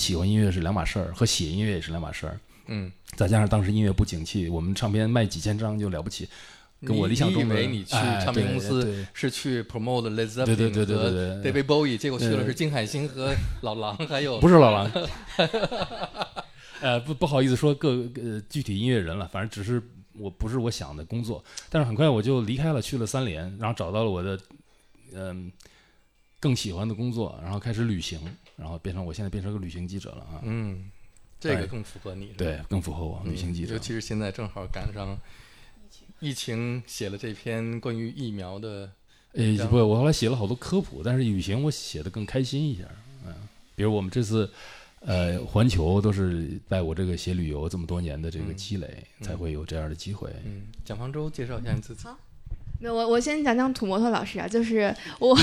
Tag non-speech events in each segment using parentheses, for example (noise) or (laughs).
喜欢音乐是两码事儿，和写音乐也是两码事儿。嗯，再加上当时音乐不景气，我们唱片卖几千张就了不起，跟我理想中的。你以为你去唱片公司是去 promote Led Zeppelin 和 David Bowie，结果去了是金海心和老狼，还有不是老狼。(laughs) 呃，不不好意思说各呃具体音乐人了，反正只是我不是我想的工作，但是很快我就离开了，去了三联，然后找到了我的嗯更喜欢的工作，然后开始旅行，然后变成我现在变成个旅行记者了啊。嗯。这个更符合你，对，更符合我旅行记者。尤其是现在正好赶上疫情，写了这篇关于疫苗的。诶，不，我后来写了好多科普，但是旅行我写的更开心一些。嗯，比如我们这次，呃，环球都是在我这个写旅游这么多年的这个积累，才会有这样的机会。嗯，蒋方舟，介绍一下你自己。好，那我我先讲讲土摩托老师啊，就是我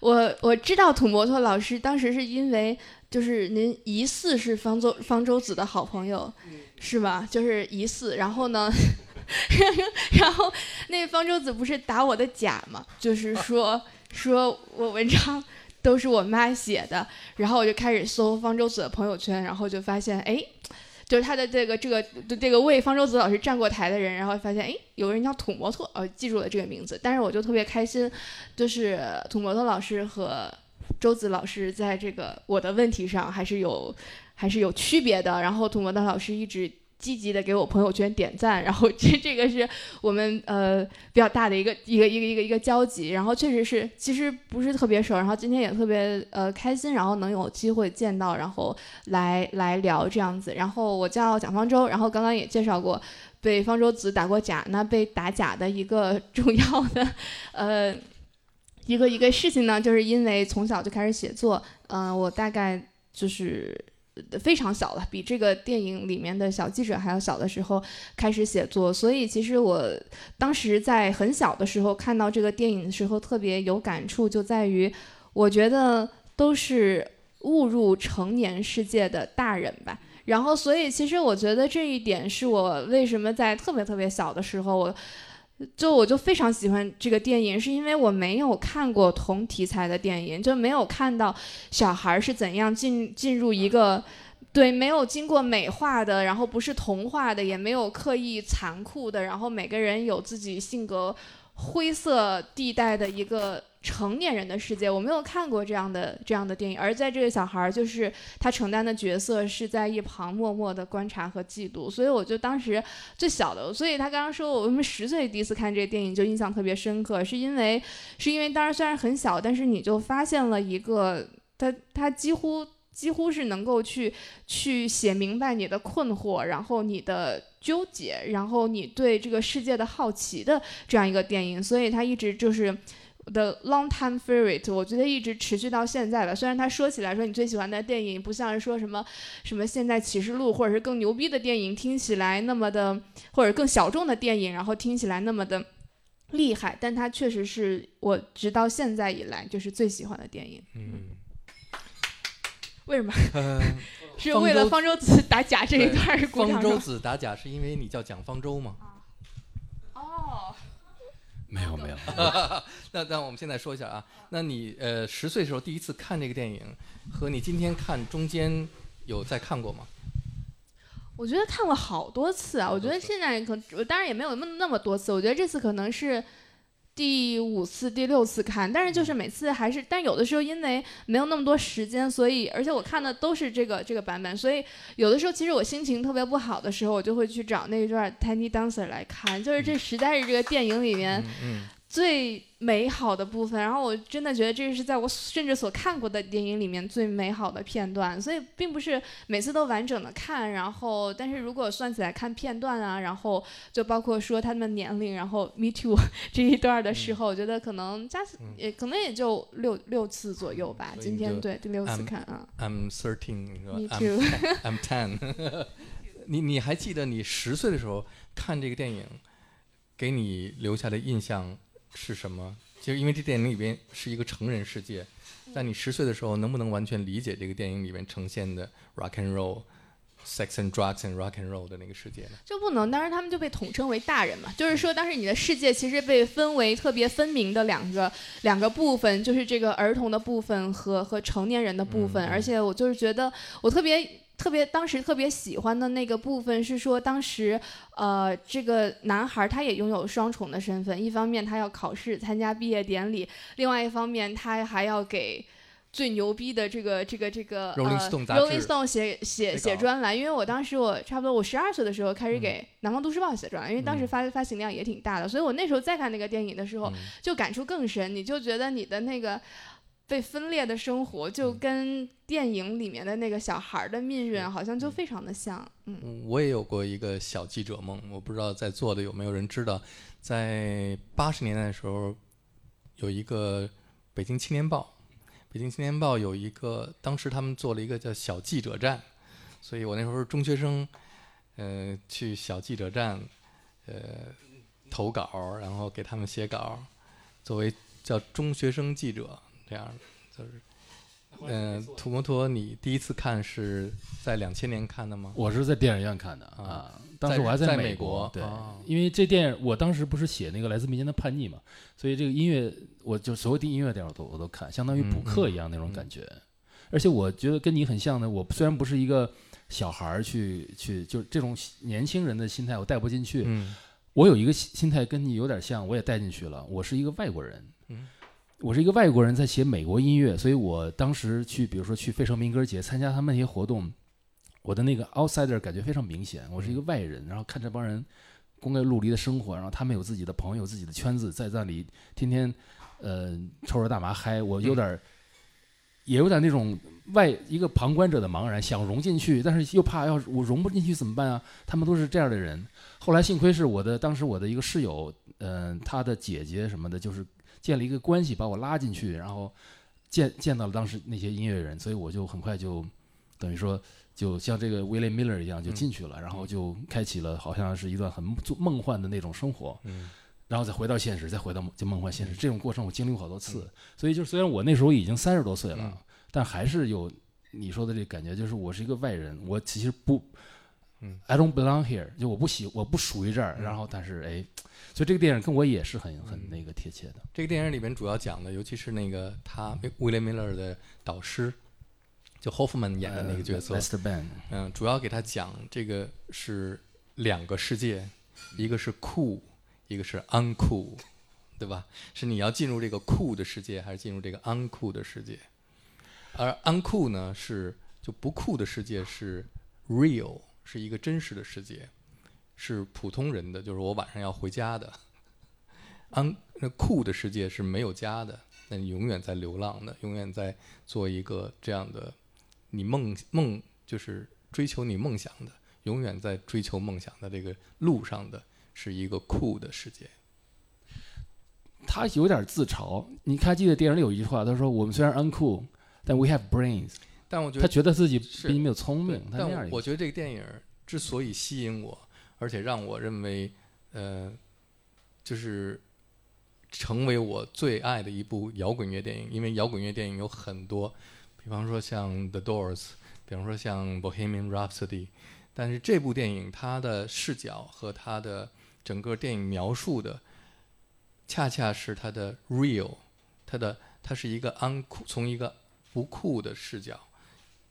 我我知道土摩托老师当时是因为。就是您疑似是方舟方舟子的好朋友，是吧？就是疑似，然后呢，然后那方舟子不是打我的假吗？就是说说我文章都是我妈写的，然后我就开始搜方舟子的朋友圈，然后就发现，哎，就是他的这个这个这个为方舟子老师站过台的人，然后发现，哎，有个人叫土摩托，呃，记住了这个名字，但是我就特别开心，就是土摩托老师和。周子老师在这个我的问题上还是有，还是有区别的。然后土摩托老师一直积极的给我朋友圈点赞，(laughs) 然后这这个是我们呃比较大的一个一个一个一个一个交集。然后确实是其实不是特别熟，然后今天也特别呃开心，然后能有机会见到，然后来来聊这样子。然后我叫蒋方舟，然后刚刚也介绍过被方舟子打过假，那被打假的一个重要的 (laughs) 呃。一个一个事情呢，就是因为从小就开始写作，嗯，我大概就是非常小了，比这个电影里面的小记者还要小的时候开始写作，所以其实我当时在很小的时候看到这个电影的时候特别有感触，就在于我觉得都是误入成年世界的大人吧，然后所以其实我觉得这一点是我为什么在特别特别小的时候我。就我就非常喜欢这个电影，是因为我没有看过同题材的电影，就没有看到小孩是怎样进进入一个，对，没有经过美化的，然后不是童话的，也没有刻意残酷的，然后每个人有自己性格灰色地带的一个。成年人的世界，我没有看过这样的这样的电影，而在这个小孩儿，就是他承担的角色是在一旁默默的观察和记录，所以我就当时最小的，所以他刚刚说我为什么十岁第一次看这个电影就印象特别深刻，是因为是因为当时虽然很小，但是你就发现了一个他他几乎几乎是能够去去写明白你的困惑，然后你的纠结，然后你对这个世界的好奇的这样一个电影，所以他一直就是。的 long time favorite，我觉得一直持续到现在吧。虽然他说起来说你最喜欢的电影不像是说什么什么现代启示录或者是更牛逼的电影听起来那么的，或者更小众的电影，然后听起来那么的厉害，但它确实是我直到现在以来就是最喜欢的电影。嗯，(laughs) 为什么？(laughs) 是为了方舟子打假这一段是方舟子打假是因为你叫蒋方舟吗？哦。没有没有，(laughs) 那那我们现在说一下啊，那你呃十岁时候第一次看这个电影，和你今天看中间有再看过吗？我觉得看过好多次啊，我觉得现在可当然也没有那么那么多次，我觉得这次可能是。第五次、第六次看，但是就是每次还是，但有的时候因为没有那么多时间，所以而且我看的都是这个这个版本，所以有的时候其实我心情特别不好的时候，我就会去找那一段《Tiny Dancer》来看，就是这实在是这个电影里面最。美好的部分，然后我真的觉得这是在我甚至所看过的电影里面最美好的片段，所以并不是每次都完整的看，然后但是如果算起来看片段啊，然后就包括说他们年龄，然后 Me Too (laughs) 这一段的时候，我觉得可能加也可能也就六六次左右吧。今天对第六次看啊。I'm thirteen. Me too. (laughs) I'm ten. (laughs) 你你还记得你十岁的时候看这个电影，给你留下的印象？是什么？其实因为这电影里边是一个成人世界，在你十岁的时候，能不能完全理解这个电影里面呈现的 rock and roll sex and drugs and rock and roll 的那个世界呢？就不能，当时他们就被统称为大人嘛，就是说当时你的世界其实被分为特别分明的两个两个部分，就是这个儿童的部分和和成年人的部分，而且我就是觉得我特别。特别当时特别喜欢的那个部分是说，当时，呃，这个男孩他也拥有双重的身份，一方面他要考试参加毕业典礼，另外一方面他还要给最牛逼的这个这个这个 Rolling 呃 Stone 杂志 Rolling Stone 写写写专栏，因为我当时我差不多我十二岁的时候开始嗯。给《南方都市报》写专栏，因为当时嗯。发发行量也挺大的，所以我那时候再看那个电影的时候，嗯。就感触更深，你就觉得你的那个。被分裂的生活就嗯。跟电影里面的那个小孩儿的命运好像就嗯。非常的像，嗯，嗯我也有过一个小记者梦，我不知道在座的有没有人知道，在八十年代的时候，有一个北京青年报，北京青年报有一个，当时他们做了一个叫小记者站，所以我那时候是中学生，呃，去小记者站，呃，投稿，然后给他们写稿，作为叫中学生记者这样，就是。嗯、土摩托，你第一次看是在两千年看的吗？我是在电影院看的啊啊，当时我还美在美国对哦，因为这电影我当时不是写那个来自民间的叛逆嘛，所以这个音乐我就所有的音乐电影我都我都看，相当于补课一样那种感觉。而且我觉得跟你很像的，我虽然不是一个小孩儿去去就这种年轻人的心态我带不进去，嗯我有一个心心态跟你有点像，我也带进去了。我是一个外国人，嗯我是一个外国人在写美国音乐，所以我当时去，比如说去费城民歌节参加他们那些活动，我的那个 outsider 感觉非常明显。我是一个外人，然后看这帮人光怪陆离的生活，然后他们有自己的朋友、自己的圈子，在那里天天呃抽着大麻嗨，我有点儿、也有点那种外一个旁观者的茫然，想融进去，但是又怕要我融不进去怎么办啊？他们都是这样的人。后来幸亏是我的当时我的一个室友，嗯、他的姐姐什么的，就是建立一个关系把我拉进去，然后见见到了当时那些音乐人，所以我就很快就等于说就像这个 William Miller 一样就进去了，然后就开启了好像是一段很做梦幻的那种生活。嗯然后再回到现实，再回到就梦幻现实，这种过程我经历过好多次。所以就虽然我那时候已经三十多岁了，嗯但还是有你说的这个感觉，就是我是一个外人，我其实不，嗯，I don't belong here，就我不喜，我不属于这儿。嗯然后但是哎，所以这个电影跟我也是很很嗯那个贴切的。这个电影里面主要讲的，尤其是那个他威廉米勒的导师，就 Hoffman 演的那个角色 Band，嗯，主要给他讲这个是两个世界，一个是酷，一个是 uncool，对吧？是你要进入这个酷的世界，还是进入这个 uncool 的世界？而 uncool 呢，是就不酷的世界是 real，是一个真实的世界，是普通人的，就是我晚上要回家的。un 那酷的世界是没有家的，那你永远在流浪的，永远在做一个这样的你梦梦就是追求你梦想的，永远在追求梦想的这个路上的，是一个酷的世界。他有点自嘲。你还记得电影里有一句话，他说：“我们虽然 uncool，但 we have brains。”他但我觉得他觉得自己是比你们有聪明，他那但样我觉得这个电影之所以吸引我，而且让我认为，呃，就是成为我最爱的一部摇滚乐电影，因为摇滚乐电影有很多，比方说像 The Doors，比方说像 Bohemian Rhapsody，但是这部电影它的视角和它的整个电影描述的，恰恰是它的 real，它的它是一个 uncool，从一个不酷的视角。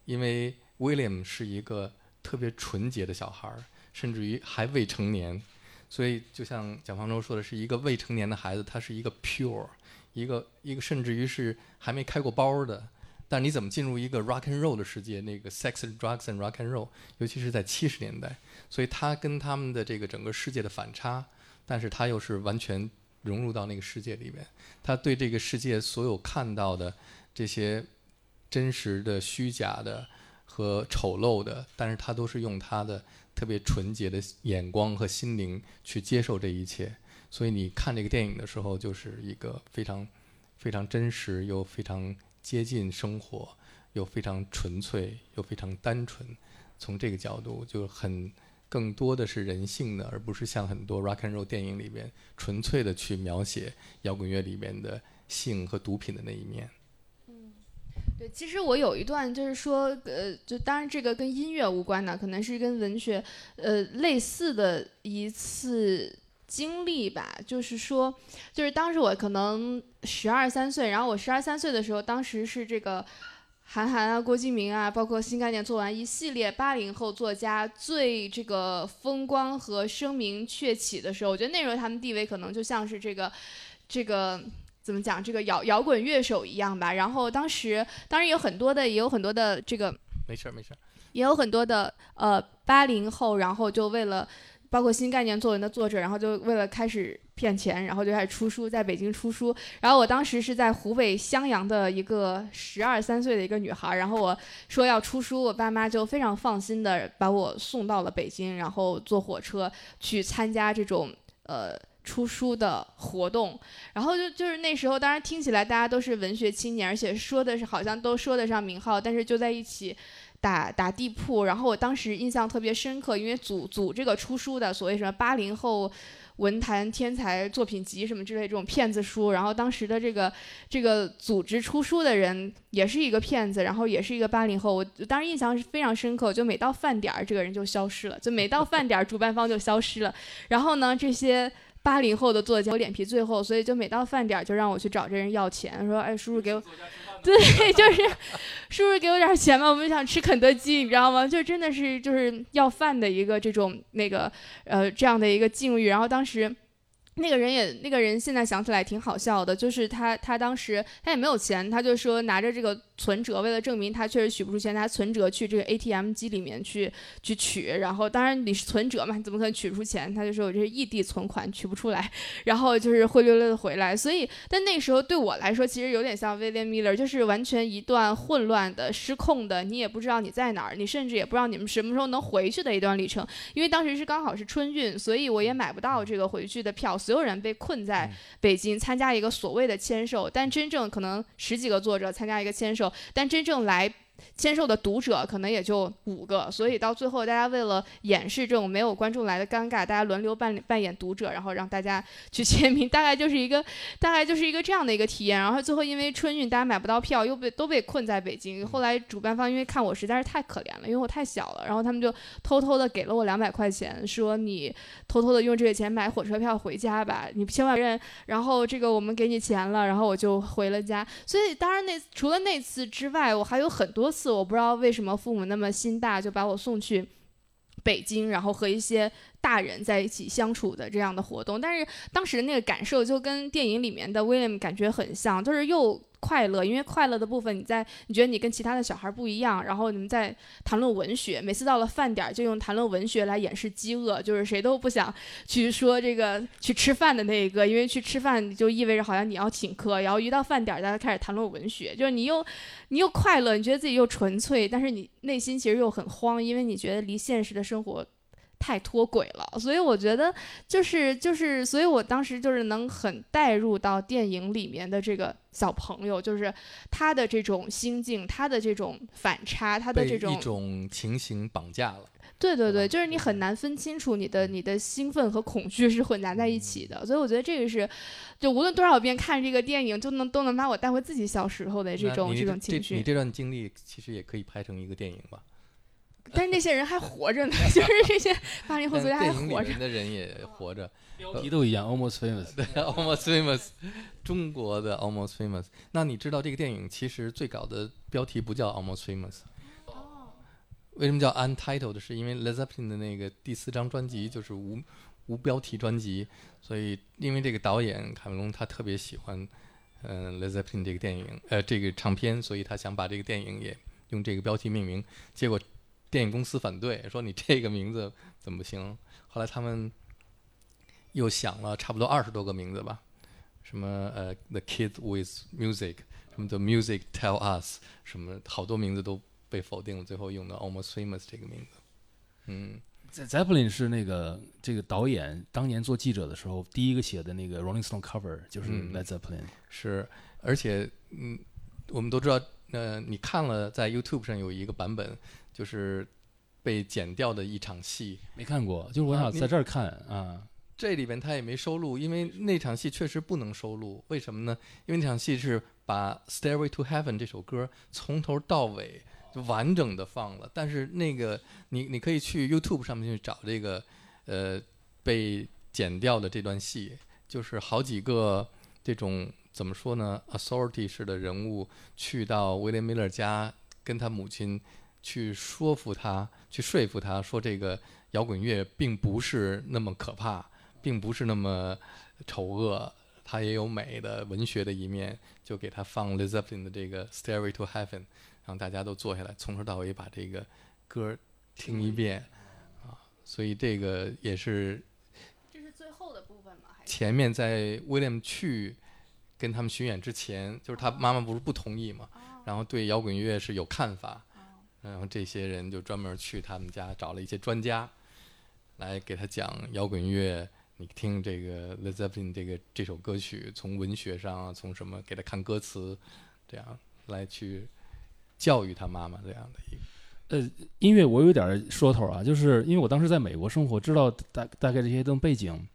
因为 William 是一个特别纯洁的小孩儿，甚至于还未成年，所以就像蒋方舟说的，是一个未成年的孩子，他是一个 pure，一个一个甚至于是还没开过包的。但你怎么进入一个 rock and roll 的世界？那个 sex and drugs and rock and roll，尤其是在七十年代，所以他跟他们的这个整个世界的反差，但是他又是完全融入到那个世界里面。他对这个世界所有看到的这些真实的、虚假的和丑陋的，但是他都是用他的特别纯洁的眼光和心灵去接受这一切。所以你看这个电影的时候，就是一个非常、非常真实又非常接近生活，又非常纯粹又非常单纯。从这个角度，就很更多的是人性的，而不是像很多 rock and roll 电影里边纯粹的去描写摇滚乐里边的性和毒品的那一面。对，其实我有一段就是说，呃，就当然这个跟音乐无关的，可能是跟文学，呃，类似的一次经历吧。就是说，就是当时我可能十二三岁，然后我十二三岁的时候，当时是这个韩寒啊、郭敬明啊，包括新概念做完一系列八零后作家最这个风光和声名鹊起的时候，我觉得那时候他们地位可能就像是这个这个。怎么讲？这个摇摇滚乐手一样吧。然后当时，当然有很多的，也有很多的这个，没事儿没事儿，也有很多的呃八零后，然后就为了包括新概念作文的作者，然后就为了开始骗钱，然后就开始出书，在北京出书。然后我当时是在湖北襄阳的一个十二三岁的一个女孩，然后我说要出书，我爸妈就非常放心的把我送到了北京，然后坐火车去参加这种呃。出书的活动，然后就就是那时候，当然听起来大家都是文学青年，而且说的是好像都说得上名号，但是就在一起打打地铺。然后我当时印象特别深刻，因为组组这个出书的所谓什么八零后文坛天才作品集什么之类这种骗子书，然后当时的这个这个组织出书的人也是一个骗子，然后也是一个八零后。我当时印象是非常深刻，就每到饭点儿这个人就消失了，就每到饭点儿主办方就消失了。然后呢，这些。八零后的作家，我脸皮最厚，所以就每到饭点儿就让我去找这人要钱，说：“哎，叔叔给我，对，就是叔叔给我点钱吧，我们想吃肯德基，你知道吗？就真的是就是要饭的一个这种那个呃这样的一个境遇。然后当时。那个人也，那个人现在想起来挺好笑的，就是他，他当时他也没有钱，他就说拿着这个存折，为了证明他确实取不出钱，他存折去这个 ATM 机里面去去取，然后当然你是存折嘛，你怎么可能取不出钱？他就说我这是异地存款，取不出来，然后就是灰溜溜的回来。所以，但那时候对我来说，其实有点像 William Miller，就是完全一段混乱的、失控的，你也不知道你在哪儿，你甚至也不知道你们什么时候能回去的一段旅程。因为当时是刚好是春运，所以我也买不到这个回去的票。所有人被困在北京参加一个所谓的签售，但真正可能十几个作者参加一个签售，但真正来。签售的读者可能也就五个，所以到最后，大家为了掩饰这种没有观众来的尴尬，大家轮流扮扮演读者，然后让大家去签名，大概就是一个，大概就是一个这样的一个体验。然后最后因为春运，大家买不到票，又被都被困在北京。后来主办方因为看我实在是太可怜了，因为我太小了，然后他们就偷偷的给了我两百块钱，说你偷偷的用这个钱买火车票回家吧，你千万认。然后这个我们给你钱了，然后我就回了家。所以当然那除了那次之外，我还有很多。多次我不知道为什么父母那么心大，就把我送去北京，然后和一些大人在一起相处的这样的活动。但是当时那个感受就跟电影里面的 William 感觉很像，就是又。快乐，因为快乐的部分，你在你觉得你跟其他的小孩不一样，然后你们在谈论文学，每次到了饭点就用谈论文学来掩饰饥饿，就是谁都不想去说这个去吃饭的那一个，因为去吃饭就意味着好像你要请客，然后一到饭点大家开始谈论文学，就是你又你又快乐，你觉得自己又纯粹，但是你内心其实又很慌，因为你觉得离现实的生活。太脱轨了，所以我觉得就是就是，所以我当时就是能很带入到电影里面的这个小朋友，就是他的这种心境，他的这种反差，他的这种一种情形绑架了。对对对，就是你很难分清楚你的你的兴奋和恐惧是混杂在一起的，所以我觉得这个是，就无论多少遍看这个电影，就能都能把我带回自己小时候的这种这种情绪。你这段经历其实也可以拍成一个电影吧。(laughs) 但是那些人还活着呢，就是这些八零后作家还活着。的人也活着，标题都一样，almost famous。(laughs) 对，almost famous，(laughs) 中国的 almost famous。那你知道这个电影其实最早的标题不叫 almost famous？哦。为什么叫 untitled？是因为 Led Zeppelin 的那个第四张专辑就是无无标题专辑，所以因为这个导演卡梅隆他特别喜欢嗯 Led Zeppelin 这个电影呃这个唱片，所以他想把这个电影也用这个标题命名，结果。电影公司反对，说你这个名字怎么行？后来他们又想了差不多二十多个名字吧，什么呃，The Kid with Music，什么 The Music Tell Us，什么好多名字都被否定了，最后用的 Almost Famous 这个名字。嗯，Zeppelin 是那个这个导演当年做记者的时候第一个写的那个 Rolling Stone cover 就是 Led Zeppelin。是，而且嗯，我们都知道，呃，你看了在 YouTube 上有一个版本。就是被剪掉的一场戏，没看过，就是我想在这儿看啊。这里边他也没收录，因为那场戏确实不能收录。为什么呢？因为那场戏是把《Stairway to Heaven》这首歌从头到尾就完整的放了。但是那个你你可以去 YouTube 上面去找这个呃被剪掉的这段戏，就是好几个这种怎么说呢，authority 式的人物去到威廉·米勒家，跟他母亲去说服他，去说服他说这个摇滚乐并不是那么可怕，并不是那么丑恶，它也有美的文学的一面，就给他放 Led Zeppelin 的这个《Stairway to Heaven》，让大家都坐下来，从头到尾把这个歌听一遍啊，所以这个也是这是最后的部分吗？还是前面在 William 去跟他们巡演之前，就是他妈妈不是不同意嘛，然后对摇滚乐是有看法，然后这些人就专门去他们家找了一些专家，来给他讲摇滚乐。你听这个 Led Zeppelin 这个这首歌曲，从文学上啊，从什么给他看歌词，这样来去教育他妈妈这样的一个。呃，音乐我有点说头啊，就是因为我当时在美国生活，知道大大概这些东背景。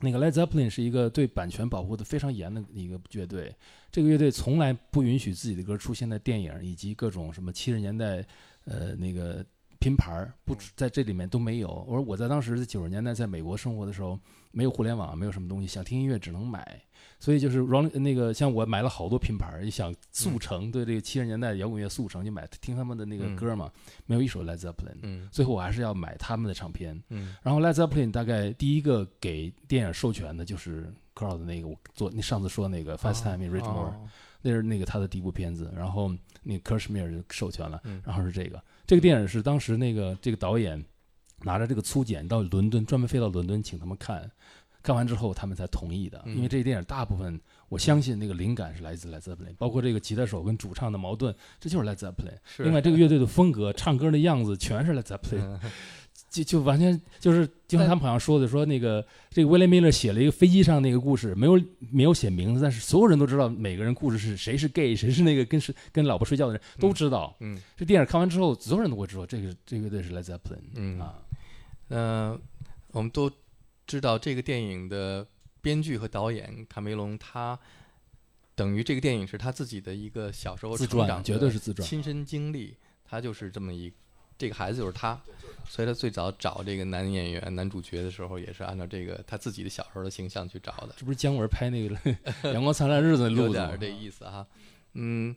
那个 Led Zeppelin 是一个对版权保护的非常严的一个乐队，这个乐队从来不允许自己的歌出现在电影以及各种什么七十年代，呃，那个拼盘儿不在这里面都没有。我说我在当时九十年代在美国生活的时候，没有互联网，没有什么东西，想听音乐只能买，所以就是 Rolling 那个像我买了好多拼盘儿，也想速成对这个七十年代摇滚乐速成，就买听他们的那个嗯。歌嘛，没有一首 Led Zeppelin，嗯。最后我还是要买他们的唱片。嗯。然后 Led Zeppelin 大概第一个给电影授权的就是克劳的那个，我做你上次说那个 Fast Time in Ritmore，、哦那是那个他的第一部片子。然后那个 Kershmere 就授权了，嗯然后是这个。这个电影是当时那个这个导演拿着这个粗剪到伦敦，专门飞到伦敦请他们看，看完之后他们才同意的。嗯因为这个电影大部分我相信那个灵感是来自 Led Zeppelin，包括这个吉他手跟主唱的矛盾，这就是 Led Zeppelin。另外，这个乐队的风格、唱歌的样子全是 Led Zeppelin。(laughs) 嗯就就完全就是，就像他们好像说的，说那个这个威廉米勒写了一个飞机上那个故事，没有没有写名字，但是所有人都知道每个人故事是谁是 gay，谁是那个跟是跟老婆睡觉的人都知道。嗯这电影看完之后，所有人都会知道这个这个乐队是 Led Zeppelin。嗯啊，呃，我们都知道这个电影的编剧和导演卡梅隆，他等于这个电影是他自己的一个小时候自成长传绝对是自传。亲身经历，他就是这么一这个孩子就是他，所以他最早找这个男演员、男主角的时候，也是按照这个他自己的小时候的形象去找的，这不是姜文拍那个《(laughs) 阳光灿烂日子》那路子吗？有点这意思哈。嗯，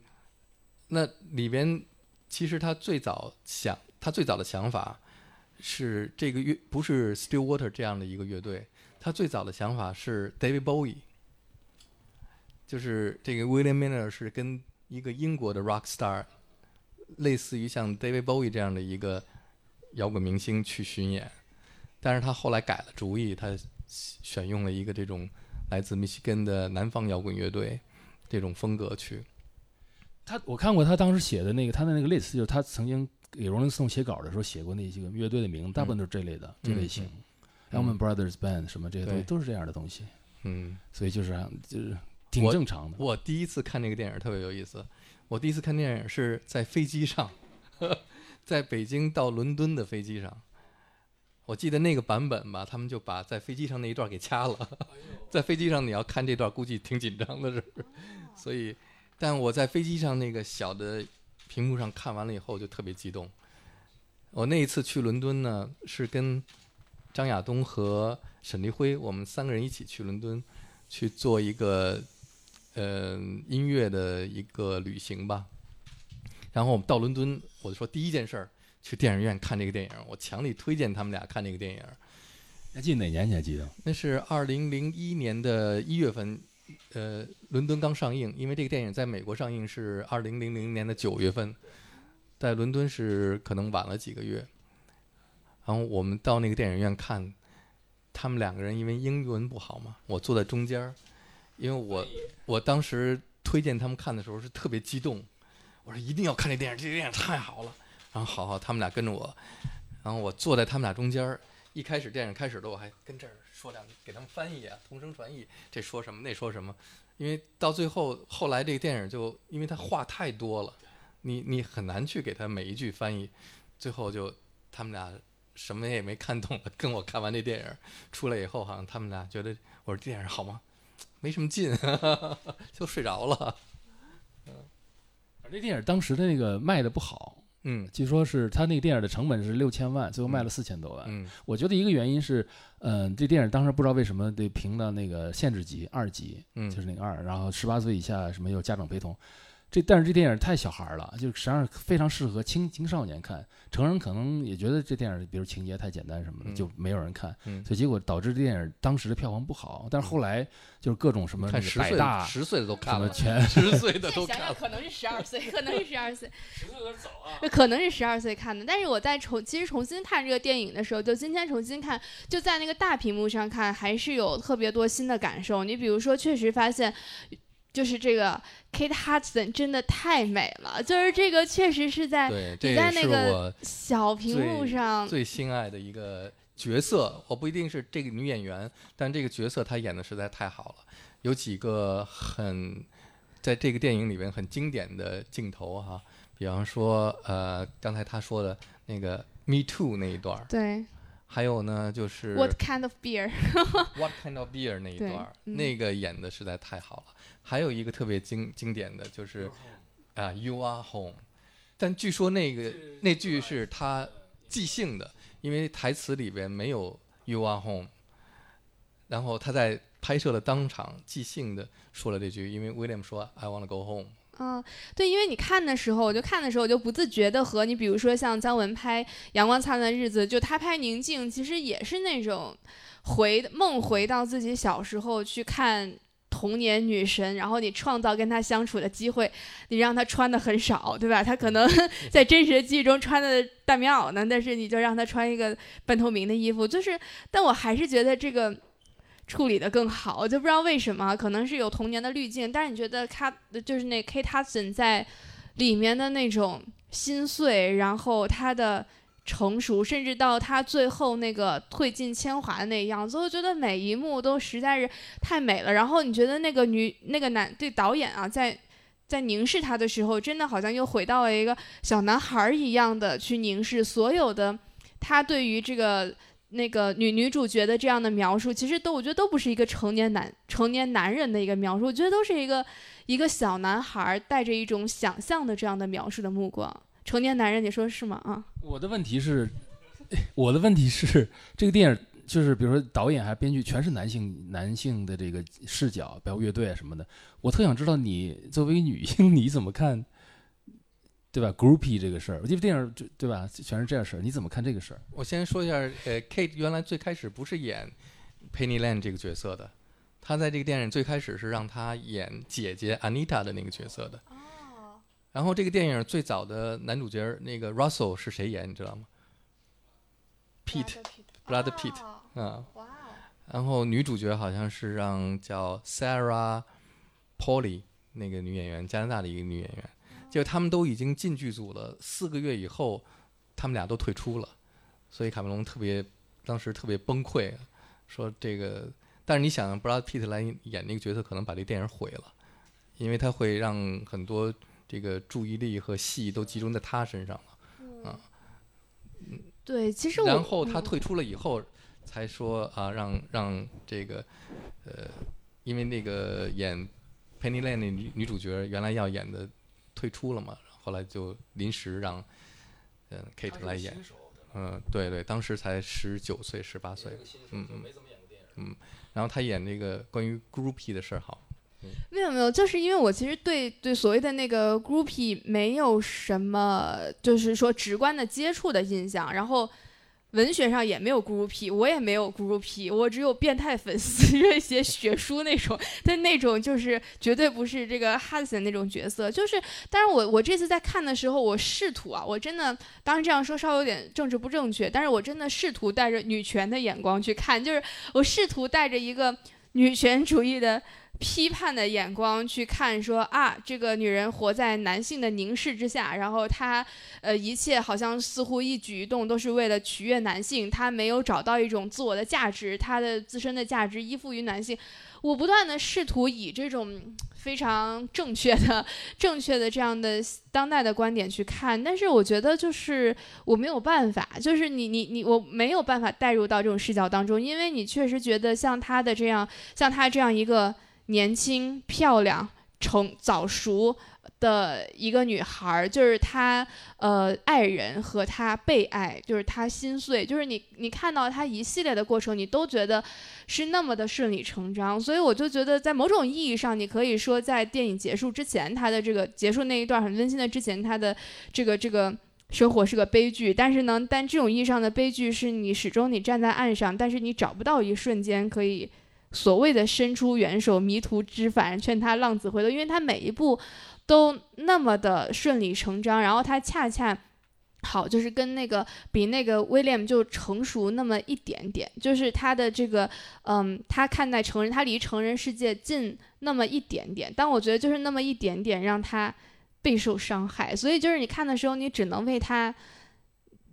那里边其实他最早想，他最早的想法是这个乐不是 Stillwater 这样的一个乐队，他最早的想法是 David Bowie，就是这个 William Miller 是跟一个英国的 rock star，类似于像 David Bowie 这样的一个摇滚明星去巡演，但是他后来改了主意，他选用了一个这种来自密西根的南方摇滚乐队这种风格去。他我看过他当时写的那个他的那个 list，就是他曾经给 Rolling Stone 写稿的时候写过那些个乐队的名字，大部分都是这类的、这类型。嗯 Allman Brothers Band 什么这些东西都是这样的东西，嗯，所以就是就是挺正常的。我第一次看这个电影特别有意思。我第一次看电影是在飞机上，(laughs) 在北京到伦敦的飞机上。我记得那个版本吧，他们就把在飞机上那一段给掐了。在飞机上你要看这段，估计挺紧张的，是不是？所以，但我在飞机上那个小的屏幕上看完了以后，就特别激动。我那一次去伦敦呢，是跟张亚东和沈黎辉，我们三个人一起去伦敦，去做一个呃音乐的一个旅行吧。然后我们到伦敦，我就说第一件事儿去电影院看这个电影，我强力推荐他们俩看这个电影。还记得哪年？你还记得？那是二零零一年的一月份，呃，伦敦刚上映，因为这个电影在美国上映是二零零零年的九月份，在伦敦是可能晚了几个月。然后我们到那个电影院看，他们两个人因为英文不好嘛，我坐在中间儿，因为我我当时推荐他们看的时候是特别激动，我说一定要看这电影，这电影太好了。然后好好，他们俩跟着我，然后我坐在他们俩中间儿。一开始电影开始了，我还跟这儿说两句，给他们翻译啊，同声传译，这说什么那说什么，因为到最后后来这个电影就因为他话太多了，你你很难去给他每一句翻译，最后就他们俩什么也没看懂了，跟我看完这电影出来以后，好像他们俩觉得我说这电影好吗？没什么劲，(laughs) 就睡着了。嗯，这电影当时的那个卖的不好，嗯据说是他那个电影的成本是六千万，最后卖了四千多万。嗯我觉得一个原因是，嗯、这电影当时不知道为什么得评到那个限制级二级，嗯，就是那个二，然后十八岁以下什么有家长陪同。这但是这电影太小孩儿了，就实际上非常适合青青少年看，成人可能也觉得这电影比如情节太简单什么的，嗯就没有人看，嗯所以结果导致这电影当时的票房不好。但是后来就是各种什么百大十岁的都看了，十岁的再想想，都看了。可能是十二岁，可能是十二岁，(laughs) 十岁有点早啊。可能是十二岁看的。但是我在重其实重新看这个电影的时候，就今天重新看，就在那个大屏幕上看，还是有特别多新的感受。你比如说，确实发现。就是这个 Kate Hudson 真的太美了，就是这个确实是在你在那个我小屏幕上，最心爱的一个角色。我不一定是这个女演员，但这个角色她演的实在太好了。有几个很在这个电影里面很经典的镜头哈，比方说呃，刚才她说的那个 Me Too 那一段儿，对还有呢就是 What kind of beer？What kind of beer 那一段那个演的实在太好了。还有一个特别经经典的就是啊、y o u are home，但据说那个那句是他即兴的，因为台词里边没有 You are home，然后他在拍摄的当场即兴的说了这句，因为 William 说 I want to go home。嗯，对，因为你看的时候，我就看的时候，我就不自觉的和你，比如说像姜文拍《阳光灿烂的日子》，就他拍宁静，其实也是那种回梦回到自己小时候去看童年女神，然后你创造跟她相处的机会，你让她穿的很少，对吧？她可能 (laughs) 在真实的记忆中穿的大棉袄呢，但是你就让她穿一个半透明的衣服，就是，但我还是觉得这个。处理的更好，我就不知道为什么，可能是有童年的滤镜。但是你觉得她就是那 Kate Hudson 在里面的那种心碎，然后她的成熟，甚至到他最后那个褪尽铅华的那样子，我觉得每一幕都实在是太美了。然后你觉得那个女那个男对导演啊，在在凝视他的时候，真的好像又回到了一个小男孩儿一样的去凝视所有的他对于这个。那个女女主角的这样的描述，其实都我觉得都不是一个成年男成年男人的一个描述，我觉得都是一个一个小男孩儿带着一种想象的这样的描述的目光。成年男人，你说是吗？啊，我的问题是，(laughs) 我的问题是，(laughs) 这个电影就是比如说导演还是编剧全是男性男性的这个视角，包括乐队啊什么的。我特想知道你作为女性你怎么看，对吧？groupie 这个事儿，我记得电影就对吧，全是这样事儿，你怎么看这个事儿？我先说一下，呃，Kate 原来最开始不是演 Penny Lane 这个角色的，她在这个电影最开始是让她演姐姐 Anita 的那个角色的。哦，然后这个电影最早的男主角那个 Russell 是谁演，你知道吗？Pete，Brad Pitt 哦啊。然后女主角好像是让叫 Sarah Polly 那个女演员，加拿大的一个女演员。结果他们都已经进剧组了，四个月以后，他们俩都退出了，所以卡梅隆特别当时特别崩溃，说这个。但是你想 Blood Pete 来演那个角色，可能把这电影毁了，因为他会让很多这个注意力和戏都集中在他身上了。啊对，其实我然后他嗯退出了以后，才说啊，让让这个呃，因为那个演 Penny Lane 那女女主角原来要演的退出了嘛，后来就临时让嗯、呃 Kate 来演。嗯，对对，当时才十九岁、十八岁，嗯嗯，嗯，然后他演那个关于 groupie 的事儿，好，没有没有，就是因为我其实对对所谓的那个 groupie 没有什么，就是说直观的接触的印象，然后文学上也没有 groupie，我也没有 groupie，我只有变态粉丝，热血血书那种，但那种就是绝对不是这个 Hudson 那种角色，就是，但是我我这次在看的时候，我试图啊，我真的，当然这样说稍微有点政治不正确，但是我真的试图带着女权的眼光去看，就是我试图带着一个女权主义的。批判的眼光去看说，啊，这个女人活在男性的凝视之下，然后她，呃，一切好像似乎一举一动都是为了取悦男性，她没有找到一种自我的价值，她的自身的价值依附于男性。我不断的试图以这种非常正确的、正确的这样的当代的观点去看，但是我觉得就是我没有办法，就是你你你我没有办法带入到这种视角当中，因为你确实觉得像她的这样，像她这样一个。年轻、漂亮、成早熟、的一个女孩儿，就是她呃爱人和她被爱，就是她心碎，就是你你看到她一系列的过程，你都觉得是那么的顺理成章，所以我就觉得在某种意义上，你可以说在电影结束之前，她的这个结束那一段很温馨的之前，她的这个这个。生活是个悲剧，但是呢，但这种意义上的悲剧是你始终你站在岸上，但是你找不到一瞬间可以所谓的伸出援手，迷途知返，劝他浪子回头，因为他每一步都那么的顺理成章，然后他恰恰好就是跟那个比那个威廉就成熟那么一点点，就是他的这个嗯，他看待成人，他离成人世界近那么一点点，但我觉得就是那么一点点让他。备受伤害，所以就是你看的时候，你只能为他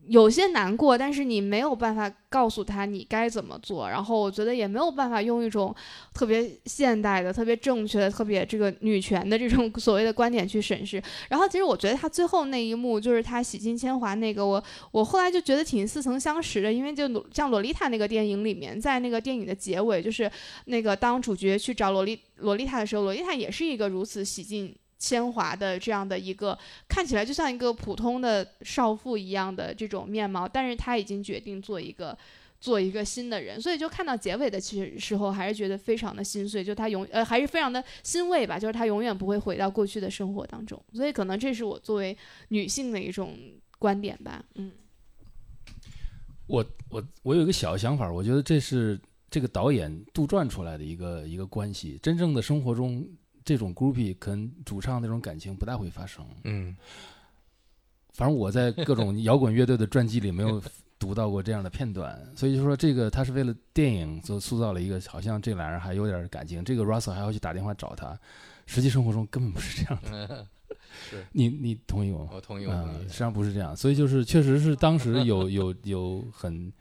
有些难过，但是你没有办法告诉他你该怎么做。然后我觉得也没有办法用一种特别现代的、特别正确的、特别这个女权的这种 (laughs) 所谓的观点去审视。然后其实我觉得他最后那一幕就是他洗尽铅华那个，我我后来就觉得挺似曾相识的，因为就像洛丽塔那个电影里面，在那个电影的结尾，就是那个当主角去找洛丽洛丽塔的时候，洛丽塔也是一个如此洗尽。铅华的这样的一个看起来就像一个普通的少妇一样的这种面貌，但是她已经决定做一个做一个新的人，所以就看到结尾的其实时候还是觉得非常的心碎，就她永呃还是非常的欣慰吧，就是她永远不会回到过去的生活当中，所以可能这是我作为女性的一种观点吧，嗯。我我我有一个小想法，我觉得这是这个导演杜撰出来的一个一个关系，真正的生活中。这种 groupie 跟主唱那种感情不大会发生。嗯，反正我在各种 (laughs) 摇滚乐队的传记里没有读到过这样的片段，所以就说这个他是为了电影所塑造了一个好像这俩人还有点感情，这个 Russell 还要去打电话找他，实际生活中根本不是这样的。(laughs) 是你你同意吗？我同意，我同意。实际上不是这样，所以就是确实是当时有有有很。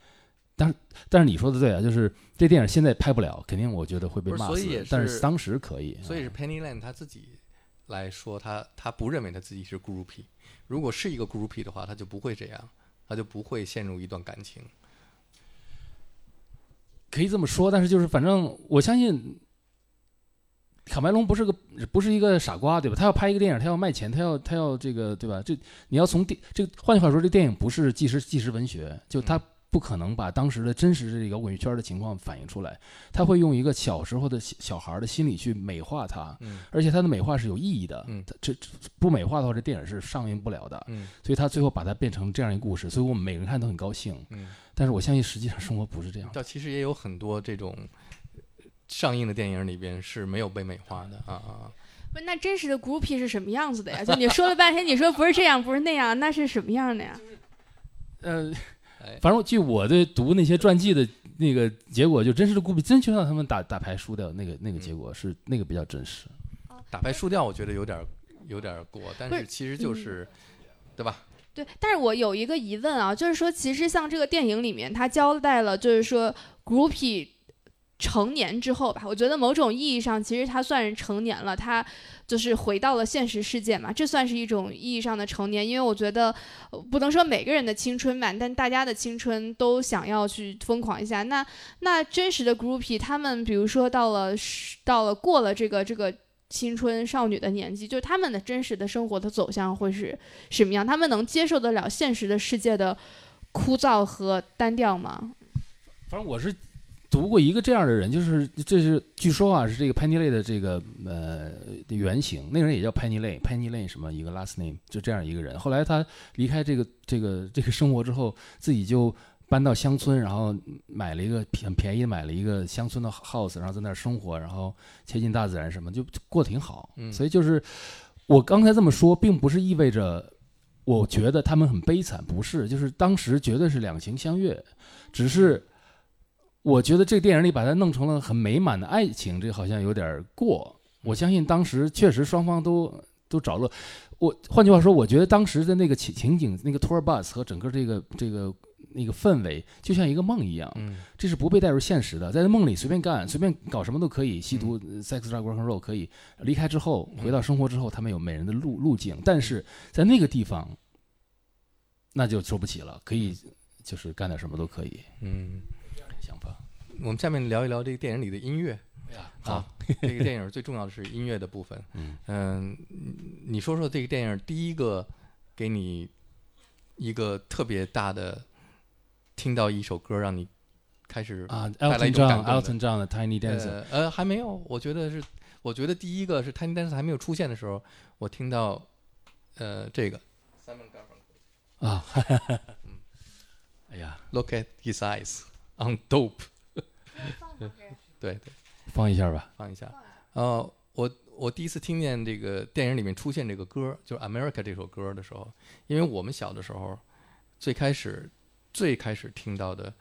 但是，但是你说的对啊，就是这电影现在拍不了，肯定我觉得会被骂死。但是当时可以。所以是 Penny Lane 他自己来说，他他不认为他自己是 groupie。如果是一个 groupie 的话，他就不会这样，他就不会陷入一段感情。可以这么说，但是就是反正我相信，卡梅隆不是个不是一个傻瓜，对吧？他要拍一个电影，他要卖钱，他要他要这个，对吧？这你要从电这个，换句话说，这电影不是纪实纪实文学，就他。不可能把当时的真实这个摇滚圈的情况反映出来，他会用一个小时候的小孩的心理去美化它，而且他的美化是有意义的，这不美化的话，这电影是上映不了的，所以他最后把它变成这样一个故事，所以我们每个人看都很高兴，但是我相信实际上生活不是这样。其实也有很多这种上映的电影里边是没有被美化的啊啊！不，那真实的 groupie 是什么样子的呀？就你说了半天，你说不是这样，不是那样，那是什么样的呀？(laughs) 呃。反正据我的读那些传记的那个结果，就真实的故比，真就像他们打打牌输掉，那个那个结果是那个比较真实。打牌输掉，我觉得有点有点过，但是其实就是，对吧？对，但是我有一个疑问啊，就是说，其实像这个电影里面，他交代了，就是说，groupie。成年之后吧，我觉得某种意义上，其实他算是成年了，他就是回到了现实世界嘛，这算是一种意义上的成年。因为我觉得不能说每个人的青春满，但大家的青春都想要去疯狂一下。那那真实的 groupie，他们比如说到了到了过了这个这个青春少女的年纪，就他们的真实的生活的走向会是什么样？他们能接受得了现实的世界的枯燥和单调吗？反正我是。读过一个这样的人，就是这是据说啊，是这个 Penny Lane 的这个呃原型，那个人也叫 Penny Lane，Penny Lane 什么一个 last name，就这样一个人。后来他离开这个这个这个生活之后，自己就搬到乡村，然后买了一个很便宜买了一个乡村的 house，然后在那儿生活，然后贴近大自然什么，就过得挺好。所以就是我刚才这么说，并不是意味着我觉得他们很悲惨，不是，就是当时绝对是两情相悦，只是。我觉得这个电影里把它弄成了很美满的爱情，这好像有点过。我相信当时确实双方都都找乐。我换句话说，我觉得当时的那个情情景，那个 tour bus 和整个这个这个那个氛围，就像一个梦一样。嗯，这是不被带入现实的，在梦里随便干，随便搞什么都可以，吸毒、sex、drug、rock and roll 可以。离开之后，回到生活之后，他们有每人的路路径，但是在那个地方，那就说不起了，可以就是干点什么都可以。嗯。想法，我们下面聊一聊这个电影里的音乐。好，(laughs) 这个电影最重要的是音乐的部分。嗯。你说说这个电影第一个给你一个特别大的，听到一首歌让你开始啊带来一，Elton 种感的。Elton John 的 Tiny Dancer，呃呃还没有，我觉得是，我觉得第一个是 Tiny Dancer 还没有出现的时候，我听到呃这个。Simon Garfunkel 啊，哎呀，Look at his eyes on dope，对对。放一下吧。放一下。呃，我我第一次听见这个电影里面出现这个歌，就是《America》这首歌的时候，因为我们小的时候，最开始最开始听到的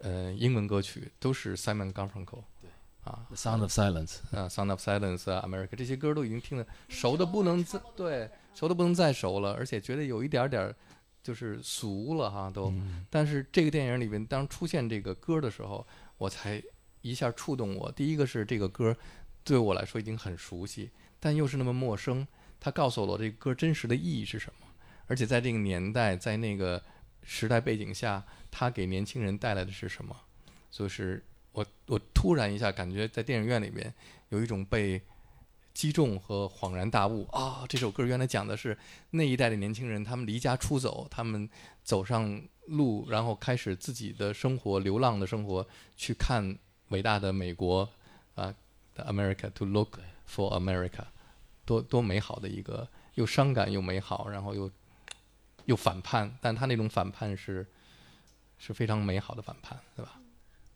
呃英文歌曲都是 Simon Garfunkel，对。啊。The Sound of Silence，啊，《Sound of Silence》啊，《America》这些歌都已经听得熟的不能再对熟的不能再熟了，而且觉得有一点点儿就是俗了哈都。嗯但是这个电影里面当出现这个歌的时候，我才一下触动我。第一个是这个歌对我来说已经很熟悉，但又是那么陌生。它告诉我这个歌真实的意义是什么，而且在这个年代，在那个时代背景下，它给年轻人带来的是什么？就是我我突然一下感觉在电影院里面有一种被击中和恍然大悟啊！这首歌原来讲的是那一代的年轻人，他们离家出走，他们走上路，然后开始自己的生活，流浪的生活，去看伟大的美国啊的 America，to look for America，多多美好的一个又伤感又美好，然后又又反叛，但他那种反叛是是非常美好的反叛，对吧？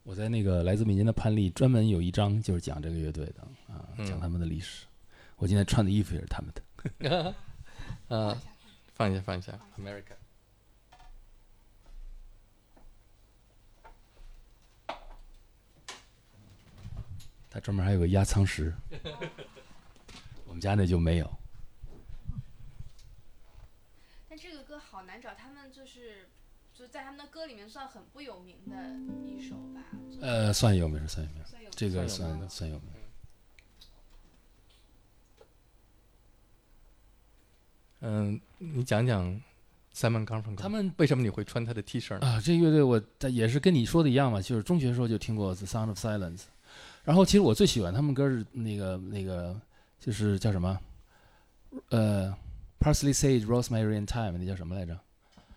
我在那个《来自民间的叛逆》专门有一章就是讲这个乐队的啊，嗯讲他们的历史。我今天穿的衣服也是他们的。呃，(laughs) 放一下，放一下，America。它专门还有个压舱石，(laughs) 我们家那就没有。但这个歌好难找，他们就是就在他们的歌里面算很不有名的一首吧。呃，算有名，算有名，有名这个算算有名。嗯，你讲讲 Simon Garfunkel，他们为什么你会穿他的 T 恤呢？啊，这乐队我在也是跟你说的一样嘛，就是中学时候就听过《The Sound of Silence》，然后其实我最喜欢他们歌是那个那个就是叫什么，呃，Parsley, Sage, Rosemary and Thyme，那叫什么来着？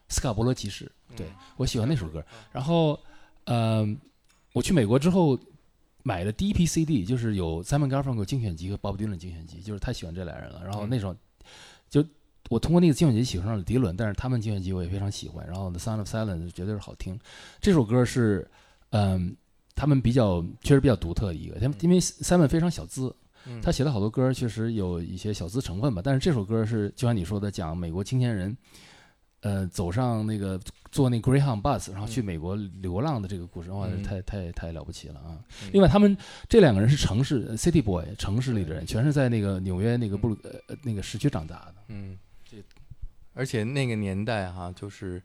斯卡伯罗集市，对我喜欢那首歌。然后，呃，我去美国之后买的第一批 CD 就是有 Simon Garfunkel 精选集和 Bob Dylan 精选集，就是太喜欢这俩人了。然后那时候就我通过那个精选集喜欢上了迪伦，但是他们精选集我也非常喜欢。然后《The Sound of Silence》绝对是好听。这首歌是，嗯，他们比较确实比较独特的一个，他们因为 Simon 非常小资，嗯他写了好多歌，确实有一些小资成分吧。但是这首歌是就像你说的，讲美国青年人，呃，走上那个坐那 Greyhound bus，然后去嗯美国流浪的这个故事，哇，嗯太太太了不起了啊！嗯另外，他们这两个人是城市 City Boy 城市里的人，全是在那个纽约那个布鲁呃呃那个市区长大的。嗯这，而且那个年代哈、就是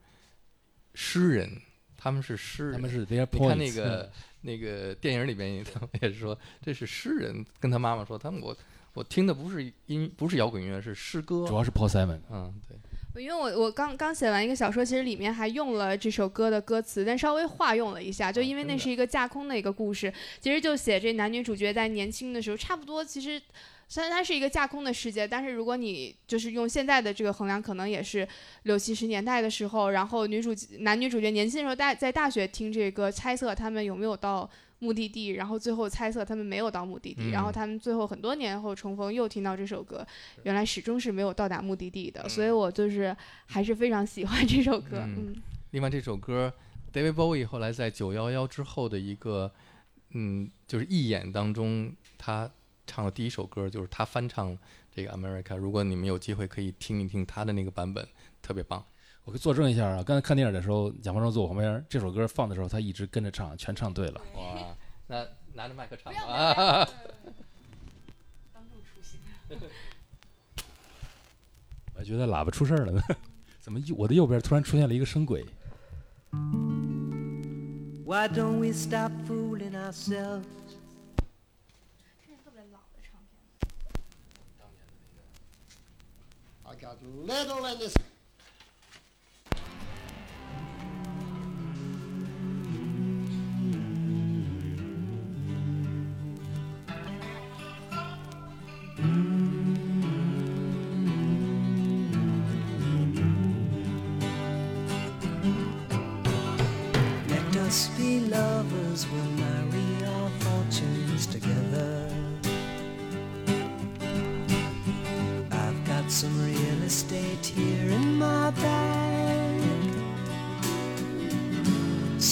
诗人，他们是诗人，他们是 Their 你看 Poets，那个那个电影里边，(laughs) 他们也是说这是诗人，跟他妈妈说，他们我我听的不是音不是摇滚音乐，是诗歌主。要是 Paul Simon。嗯，对，因为我我刚刚写完一个小说，其实里面还用了这首歌的歌词，但稍微化用了一下，就因为那是一个架空的一个故事，其实就写这男女主角在年轻的时候，差不多其实。虽然它是一个架空的世界，但是如果你就是用现在的这个衡量，可能也是六七十年代的时候，然后女主男女主角年轻的时候大在大学听这个，猜测他们有没有到目的地，然后最后猜测他们没有到目的地，嗯然后他们最后很多年后重逢又听到这首歌，原来始终是没有到达目的地的，所以我就是还是非常喜欢这首歌。嗯嗯，另外这首歌，David Bowie 后来在九幺幺之后的一个，嗯，就是一眼当中，他唱的第一首歌就是他翻唱这个 America。如果你们有机会可以听一听他的那个版本，特别棒。我可以作证一下啊，刚才看电影的时候，蒋方舟坐我旁边，这首歌放的时候，他一直跟着唱，全唱对了。哇，那拿着麦克唱吧。啊 (laughs) 我还觉得喇叭出事儿了呢，怎么右我的右边突然出现了一个声轨？Why don't we stop fooling ourselves? Got little in this.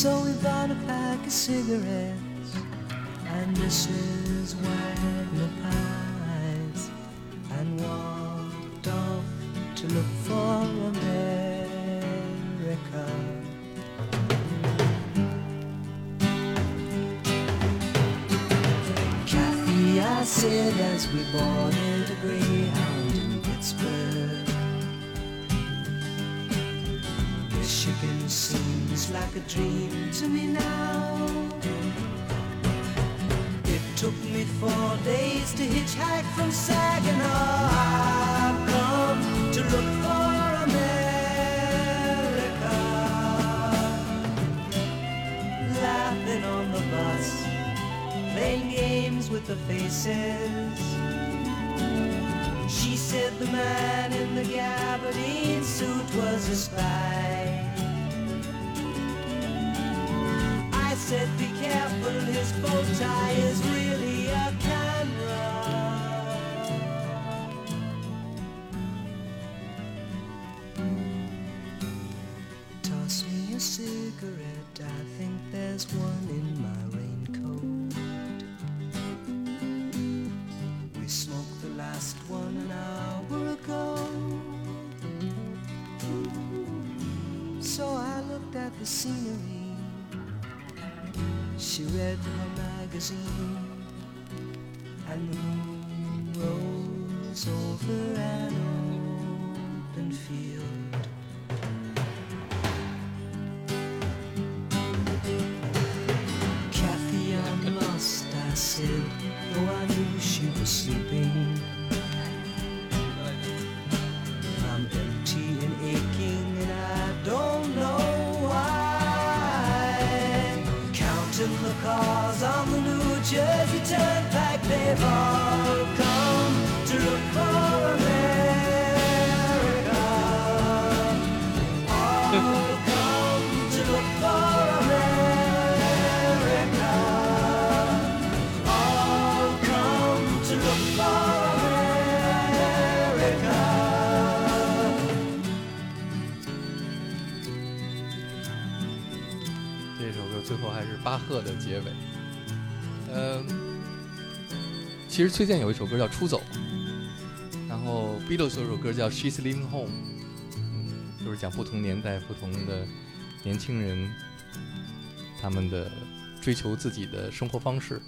So we bought a pack of cigarettes and Mrs. Wagner days to hitchhike from Saginaw. I've come to look for America. Laughing on the bus, playing games with the faces. She said the man in the gabardine suit was a spy. 其实崔健有一首歌叫《出走》，然后 Beatles 有首歌叫《She's Leaving Home》，嗯，就是讲不同年代、不同的年轻人他们的追求自己的生活方式，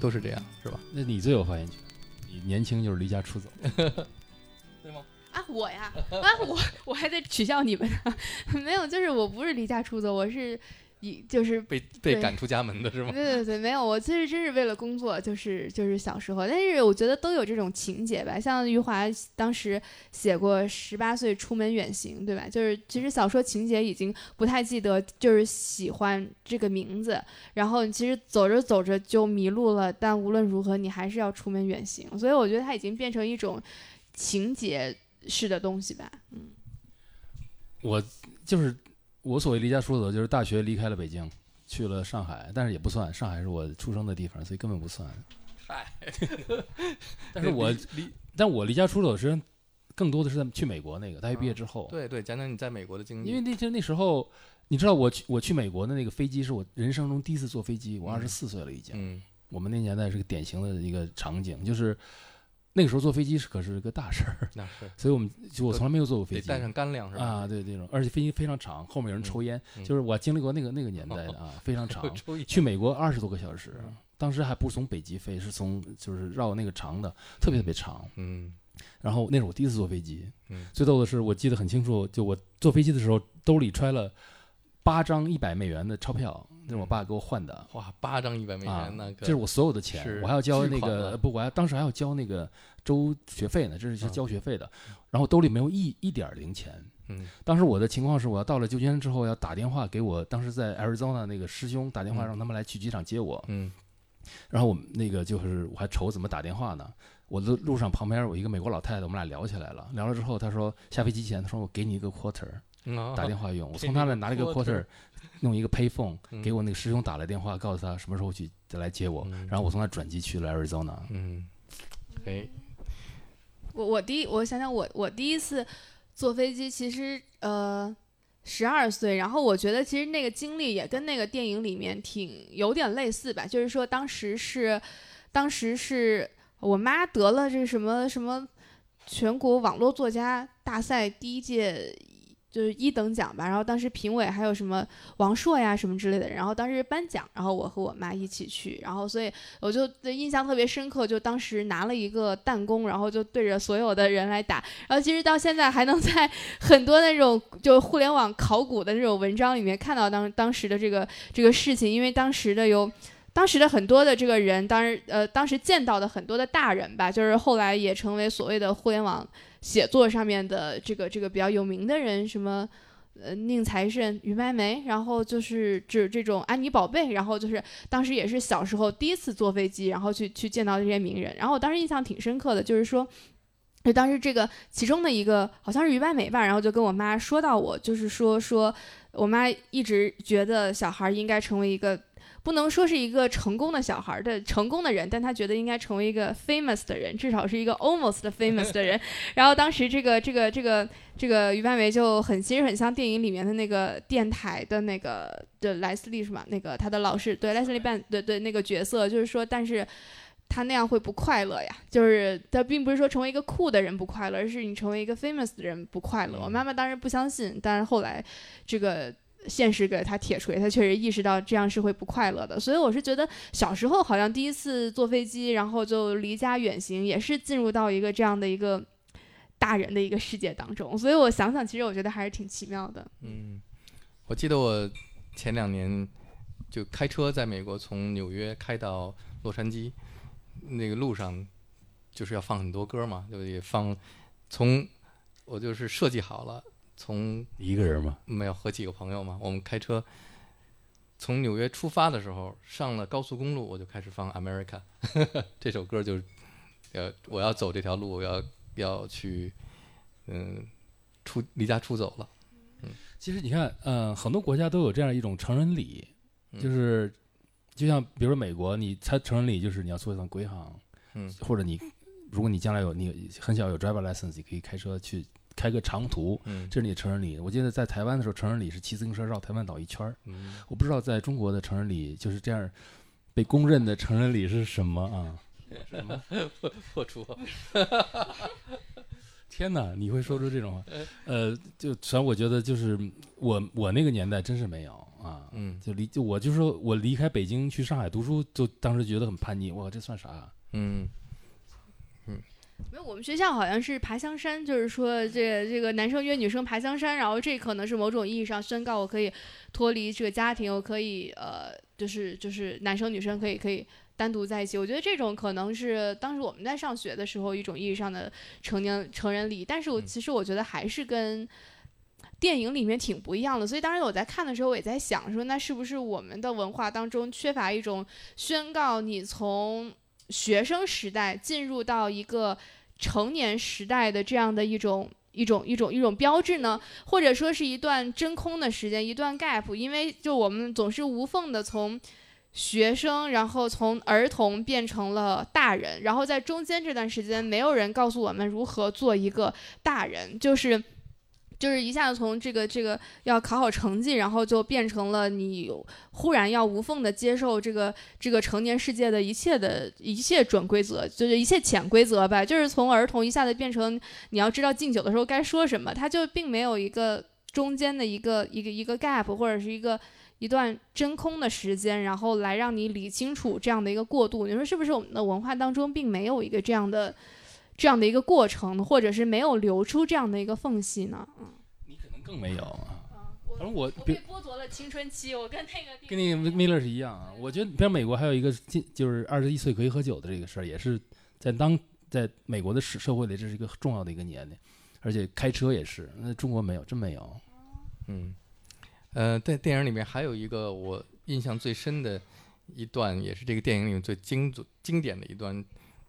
都是这样，是吧？那你最有发言权，你年轻就是离家出走。(laughs) 对吗？啊，我呀，啊，我我还得取笑你们呢，(laughs) 没有，就是我不是离家出走，我是以就是被被赶出家门的是吗？(laughs) 对对对，没有，我其实真是为了工作，就是就是小时候，但是我觉得都有这种情节吧。像余华当时写过《十八岁出门远行》，对吧？就是其实小说情节已经不太记得，就是喜欢这个名字，然后其实走着走着就迷路了，但无论如何你还是要出门远行。所以我觉得它已经变成一种情节式的东西吧。嗯，我就是我所谓离家出走，就是大学离开了北京，去了上海，但是也不算，上海是我出生的地方，所以根本不算。嗨，(laughs) 但是我离离但我离家出走实际上更多的是在去美国那个大学毕业之后，对对，讲讲你在美国的经历。因为那就那时候，你知道我去我去美国的那个飞机是我人生中第一次坐飞机，我嗯二十四岁了已经。嗯我们那年代是个典型的一个场景，就是那个时候坐飞机是可是个大事儿，那是 (laughs) 所以我们就我从来没有坐过飞机。带上干粮是吧？啊，对这种，而且飞机非常长，后面有人抽烟，嗯就是我经历过那个那个年代的 (laughs) 啊，非常长。去美国二十多个小时，当时还不是从北极飞，是从就是绕那个长的，特别特别长。嗯然后那是我第一次坐飞机，嗯最逗的是我记得很清楚，就我坐飞机的时候兜里揣了八张一百美元的钞票，那是我爸给我换的。哇，八张一百美啊元，那个这是我所有的钱，我还要交那个不，我还当时还要交那个周学费呢，这是交学费的。然后兜里没有一一点零钱。嗯当时我的情况是，我要到了旧金山之后，要打电话给我当时在 Arizona 那个师兄打电话，嗯让他们来去机场接我。嗯然后我们那个就是我还愁怎么打电话呢。我的路上旁边有一个美国老太太，我们俩聊起来了。聊了之后，她说下飞机前，她说我给你一个 quarter，嗯打电话用。我从她那拿了一个 quarter，用一个 payphone 嗯给我那个师兄打了电话，告诉他什么时候去再来接我，嗯然后我从那转机去了 Arizona。嗯，哎，我我第一，我想想我我第一次坐飞机，其实呃十二岁，然后我觉得其实那个经历也跟那个电影里面挺有点类似吧，就是说当时是当时是我妈得了这什么什么全国网络作家大赛第一届。就是一等奖吧，然后当时评委还有什么王朔呀什么之类的，然后当时颁奖，然后我和我妈一起去，然后所以我就印象特别深刻，就当时拿了一个弹弓，然后就对着所有的人来打。然后其实到现在还能在 (laughs) 很多那种就互联网考古的那种文章里面看到当当时的这个这个事情，因为当时的有。当时的很多的这个人，当时呃，当时见到的很多的大人吧，就是后来也成为所谓的互联网写作上面的这个这个比较有名的人，什么呃宁财神、于白眉，然后就是指这种安妮宝贝，然后就是当时也是小时候第一次坐飞机，然后去去见到这些名人，然后我当时印象挺深刻的，就是说。就当时这个其中的一个好像是于白眉吧，然后就跟我妈说到我，就是说说我妈一直觉得小孩应该成为一个不能说是一个成功的小孩的成功的人，但他觉得应该成为一个 famous 的人，至少是一个 almost famous 的人。(laughs) 然后当时这个这个这个这个于白眉就很其实很像电影里面的那个电台的那个的莱斯利是吗？那个他的老师对莱斯利半对对那个角色，就是说但是。他那样会不快乐呀，就是他并不是说成为一个酷的人不快乐，而是你成为一个 famous 的人不快乐。我妈妈当时不相信，但是后来这个现实给他铁锤，他确实意识到这样是会不快乐的。所以我是觉得小时候好像第一次坐飞机，然后就离家远行，也是进入到一个这样的一个大人的一个世界当中。所以我想想，其实我觉得还是挺奇妙的。嗯，我记得我前两年就开车在美国从纽约开到洛杉矶，那个路上就是要放很多歌嘛，就也放从我就是设计好了，从一个人吗？没有和几个朋友嘛，我们开车。从纽约出发的时候，上了高速公路，我就开始放《America (laughs)》这首歌，就是呃，我要走这条路，我要要去嗯出离家出走了。嗯。其实你看，嗯、很多国家都有这样一种成人礼，嗯。就是就像比如说美国，你参成人礼就是你要做一趟归航，嗯。或者你如果你将来有你很小有 driver license，你可以开车去开个长途，嗯这是你的成人礼。我记得在台湾的时候，成人礼是骑自行车绕台湾岛一圈儿。嗯，我不知道在中国的成人礼就是这样被公认的成人礼是什么啊？什么破除。(laughs) 天哪，你会说出这种话？呃，就反正我觉得就是我我那个年代真是没有啊。嗯就离就我就说我离开北京去上海读书，就当时觉得很叛逆，哇，这算啥、啊？嗯没有，我们学校好像是爬香山，就是说这这个男生约女生爬香山，然后这可能是某种意义上宣告我可以脱离这个家庭，我可以呃，就是就是男生女生可以可以单独在一起。我觉得这种可能是当时我们在上学的时候一种意义上的成年成人礼，但是我嗯其实我觉得还是跟。电影里面挺不一样的，所以当时我在看的时候，我也在想说，那是不是我们的文化当中缺乏一种宣告你从学生时代进入到一个成年时代的这样的一种一种一种一种标志呢，或者说是一段真空的时间，一段 gap，因为就我们总是无缝的从学生，然后从儿童变成了大人，然后在中间这段时间，没有人告诉我们如何做一个大人，就是。就是一下子从这个这个要考好成绩，然后就变成了你忽然要无缝的接受这个这个成年世界的一切的一切准规则，就是一切潜规则吧。就是从儿童一下子变成你要知道敬酒的时候该说什么，它就并没有一个中间的一个一个一个 gap 或者是一个一段真空的时间，然后来让你理清楚这样的一个过渡。你说是不是我们的文化当中并没有一个这样的这样的一个过程，或者是没有留出这样的一个缝隙呢？嗯。你可能更没有啊。我反正我我被剥夺了青春期，我跟那个跟那个 (laughs) Miller 是一样啊。我觉得，比如美国还有一个禁，就是二十一岁可以喝酒的这个事儿，也是在当在美国的社社会里，这是一个重要的一个年龄，而且开车也是。那中国没有，真没有。嗯，呃，在电影里面还有一个我印象最深的一段，也是这个电影里面最经经典的一段，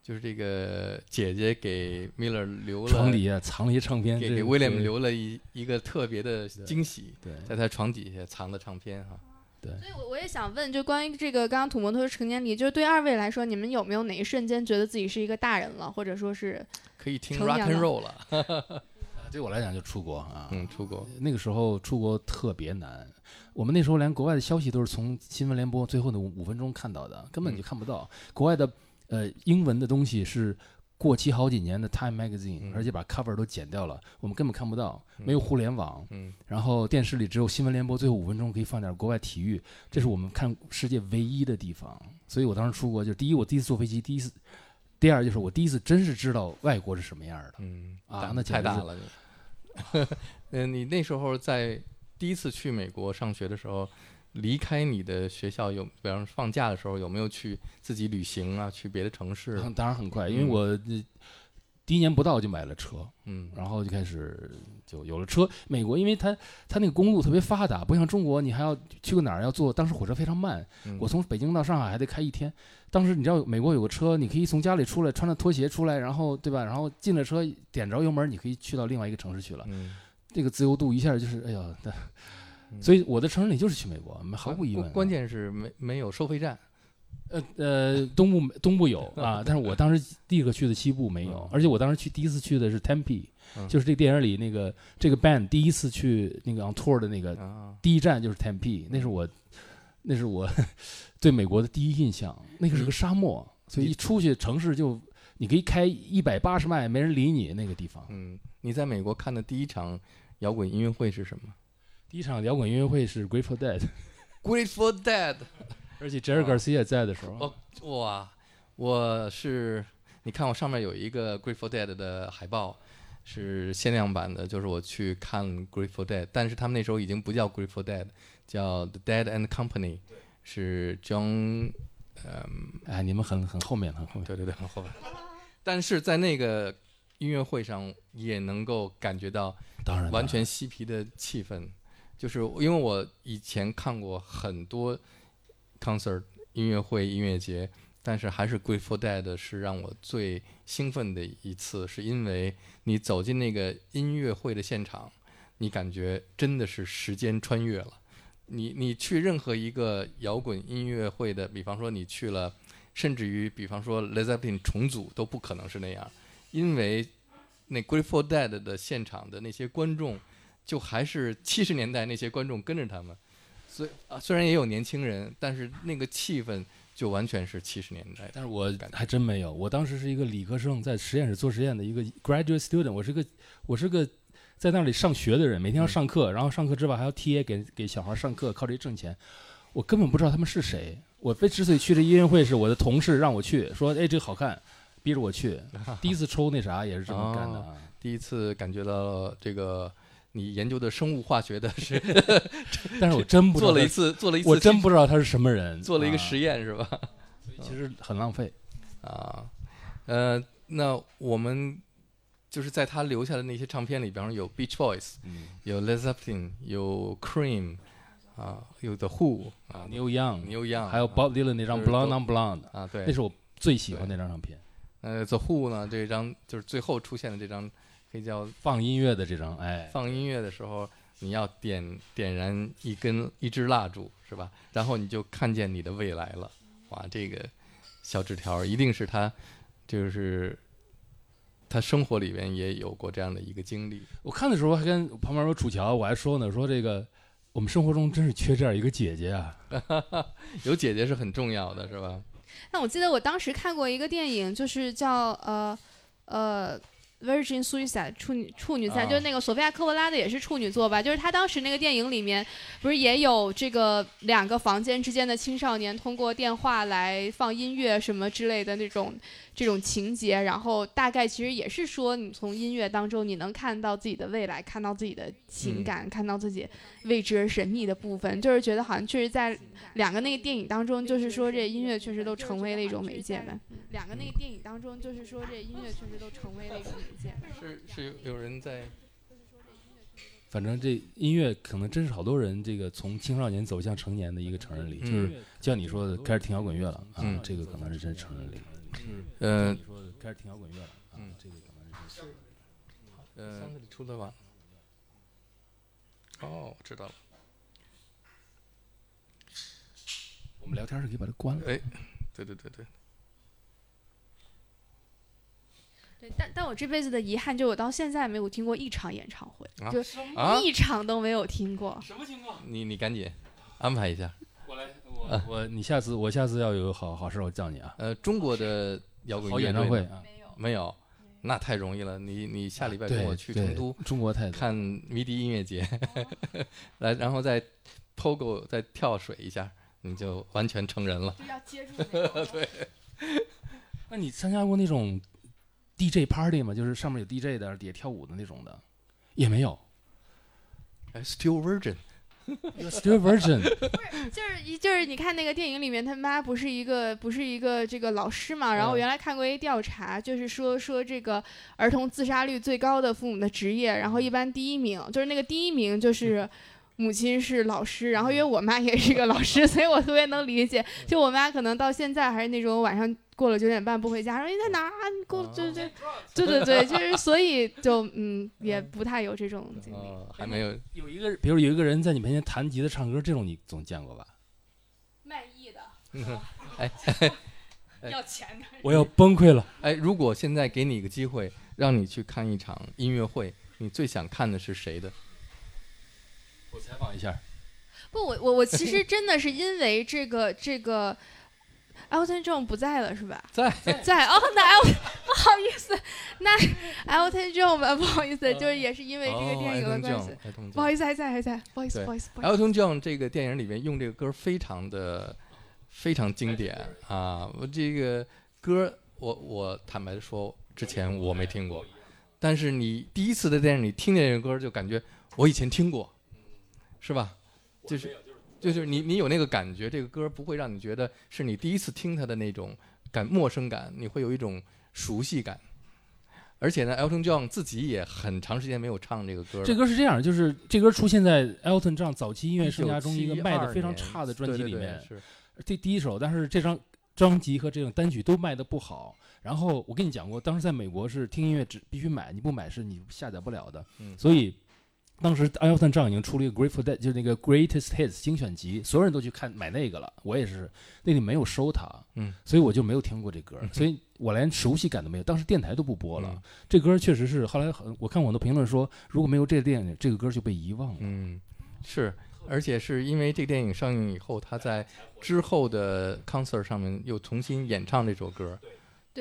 就是这个姐姐给 Miller 留了床底下藏了一唱片，这给给威廉这留了一一个特别的惊喜，对在他床底下藏的唱片哈。对所以我我也想问，就关于这个刚刚土摩托成年礼，就是对二位来说，你们有没有哪一瞬间觉得自己是一个大人了，或者说是可以听成 rock 年 and 了 roll 了，(laughs) 对我来讲就出国啊，嗯，出国，那个时候出国特别难。我们那时候连国外的消息都是从新闻联播最后的五五分钟看到的，根本就看不到。国外的呃英文的东西是过期好几年的 Time Magazine，、嗯而且把 cover 都剪掉了，我们根本看不到，嗯没有互联网。嗯然后电视里只有新闻联播最后五分钟可以放点国外体育，这是我们看世界唯一的地方。所以我当时出国，就第一我第一次坐飞机，第一次，第二就是我第一次真是知道外国是什么样的。嗯啊那太大了。嗯，(laughs) 你那时候在第一次去美国上学的时候，离开你的学校有，比方说放假的时候，有没有去自己旅行啊？去别的城市？当然很快，因为嗯我呃第一年不到就买了车，嗯，然后就开始就有了车。美国因为它它那个公路特别发达，不像中国，你还要去个哪儿要坐，当时火车非常慢，嗯我从北京到上海还得开一天。当时你知道美国有个车，你可以从家里出来，穿着拖鞋出来，然后对吧？然后进了车，点着油门，你可以去到另外一个城市去了。嗯，这个自由度一下就是哎呀，所以我的成人礼就是去美国，毫无疑问啊。关关键是没没有收费站。呃呃，东部东部有啊，(laughs) 但是我当时第一个去的西部没有嗯，而且我当时去第一次去的是 Tempe，嗯。就是这个电影里那个这个 band 第一次去那个 on tour 的那个啊，第一站就是 Tempe，那是我那是我 (laughs) 对美国的第一印象，那个是个沙漠，所以一出去城市就你可以开一百八十迈，没人理你那个地方。嗯，你在美国看的第一场摇滚音乐会是什么第一场摇滚音乐会是 Grateful Dead，？Grateful (laughs) Dead。而且 Jerry Garcia 在的时候，哦哇，我是你看我上面有一个 Grateful Dead 的海报，是限量版的，就是我去看 Grateful Dead，但是他们那时候已经不叫 Grateful Dead，叫 The Dead and Company，是 John，嗯，哎，你们很很后面，很后面。对对对，很后面。但是在那个音乐会上也能够感觉到当然，完全嬉皮的气氛，就是因为我以前看过很多 concert 音乐会、音乐节，但是还是 Grateful Dead 是让我最兴奋的一次，是因为你走进那个音乐会的现场，你感觉真的是时间穿越了。你你去任何一个摇滚音乐会的，比方说你去了，甚至于比方说 l e z e p p i n 重组都不可能是那样，因为那 Grateful Dead 的现场的那些观众，就还是七十年代那些观众跟着他们，所以啊，虽然也有年轻人，但是那个气氛就完全是七十年代。但是我还真没有，我当时是一个理科生，在实验室做实验的一个 graduate student，我是个我是个在那里上学的人，每天要嗯上课，然后上课之外还要贴给给小孩上课，靠这挣钱。我根本不知道他们是谁。我非之所以去这音乐会，是我的同事让我去，说哎这个好看，逼着我去。(laughs) 第一次抽那啥也是这么干的啊。第一次感觉到这个你研究的生物化学的是但是我真不知道做了一，次做了一次，我真不知道他是什么人，啊做了一个实，验是吧？其实很浪费。啊，呃，那我们就是在他留下的那些唱片里，比方说有 Beach Boys，嗯，有 Led Zeppelin，有 Cream，啊，有 The Who，啊，Neil Young，Neil Young，还有啊 Bob Dylan 那张 Blonde on Blonde，啊，对，那是我最喜欢那张唱片。呃，The Who 呢，这张就是最后出现的这张，可以叫放音乐的这张，哎，放音乐的时候，你要点点燃一根一支蜡烛，是吧？然后你就看见你的未来了。哇，这个小纸条一定是他，就是他生活里边也有过这样的一个经历。我看的时候还跟旁边说楚乔，我还说呢，说这个我们生活中真是缺这样一个姐姐啊。(laughs) 有姐姐是很重要的，是吧？那我记得我当时看过一个电影，就是叫呃呃。Virgin Suicide 处女处女赛，啊就是那个索菲亚科波拉的也是处女座吧？就是他当时那个电影里面，不是也有这个两个房间之间的青少年通过电话来放音乐什么之类的那种这种情节，然后大概其实也是说，你从音乐当中你能看到自己的未来，看到自己的情感，看到自己未知而神秘的部分，就是觉得好像确实在两个那个电影当中，就是说这音乐确实都成为了一种媒介呗。两个那个电影当中，就是说这音乐确实都成为了一种媒介。是是有有人在反正这音乐可能真是好多人这个从青少年走向成年的一个成人礼，就是像你说的，开始听摇滚乐了啊，嗯这个可能是真成人礼。是呃你说开始听摇滚乐了，啊嗯这个可能是呃，箱子里出的吧？哦，我知道了。我们聊天是可以把它关了。哎，对对对对，对，但但我这辈子的遗憾就我到现在没有听过一场演唱会，啊就啊一场都没有听过。什么情况？你你赶紧安排一下。我来，我我你下次我下次要有好好事我叫你啊。呃，中国的摇滚演唱会啊，没有，没有，那太容易了。你你下礼拜对跟我去成都中国太多看迷笛音乐节，(laughs) 来，然后再 POGO 再跳水一下，你就完全成人了。就要接住那个。(laughs) 对，(laughs) 那你参加过那种 DJ party 吗？就是上面有 DJ 的，底下跳舞的那种的，也没有。哎，Still Virgin，Still Virgin，(laughs) 就是一就是你看那个电影里面，他妈不是一个不是一个这个老师嘛？然后我嗯原来看过一调查，就是说说这个儿童自杀率最高的父母的职业，然后一般第一名就是那个第一名就是。母亲是老师，然后因为我妈也是一个老师，(laughs) 所以我特别能理解。就我妈可能到现在还是那种晚上过了九点半不回家，说你在哪？你过了就就对对对，就是所以就嗯也不太有这种经历。哦，还没有，有一个，比如有一个人在你面前弹吉他唱歌，这种你总见过吧？(laughs) 卖艺的，(laughs) (laughs) 哎，要钱的。我要崩溃了。哎，如果现在给你一个机会，让你去看一场音乐会，你最想看的是谁的？我采访一下，不，我我我其实真的是因为这个这个，Elton John 不在了是吧？在在哦，那 El 不好意思，那 Elton John 吧，不好意思，就是也是因为这个电影的关系。Elton 不好意思，还在还在，不好意思不好意思不好意思。Elton John 这个电影里面用这个歌非常的非常经典啊！我这个歌，我我坦白的说，之前我没听过，但是你第一次在电影里听见这个歌，就感觉我以前听过，是吧？就是就是你你有那个感觉，这个歌不会让你觉得是你第一次听它的那种感陌生感，你会有一种熟悉感。而且呢，Elton John 自己也很长时间没有唱这个歌。这歌是这样，就是这歌出现在 Elton John 早期音乐生涯中一个卖的非常差的专辑里对对对面，是这第一首，但是这张专辑和这种单曲都卖的不好。然后我跟你讲过，当时在美国是听音乐只必须买，你不买是你下载不了的。嗯所以当时 Elton John 已经出了一个 Grateful Dead，就是那个 Greatest Hits 精选集，所有人都去看买那个了。我也是，那里没有收它，嗯，所以我就没有听过这歌，所以我连熟悉感都没有。当时电台都不播了，嗯这歌确实是后来很，我看我的评论说，如果没有这个电影，这个歌就被遗忘了。嗯，是，而且是因为这个电影上映以后，他在之后的 concert 上面又重新演唱这首歌。对，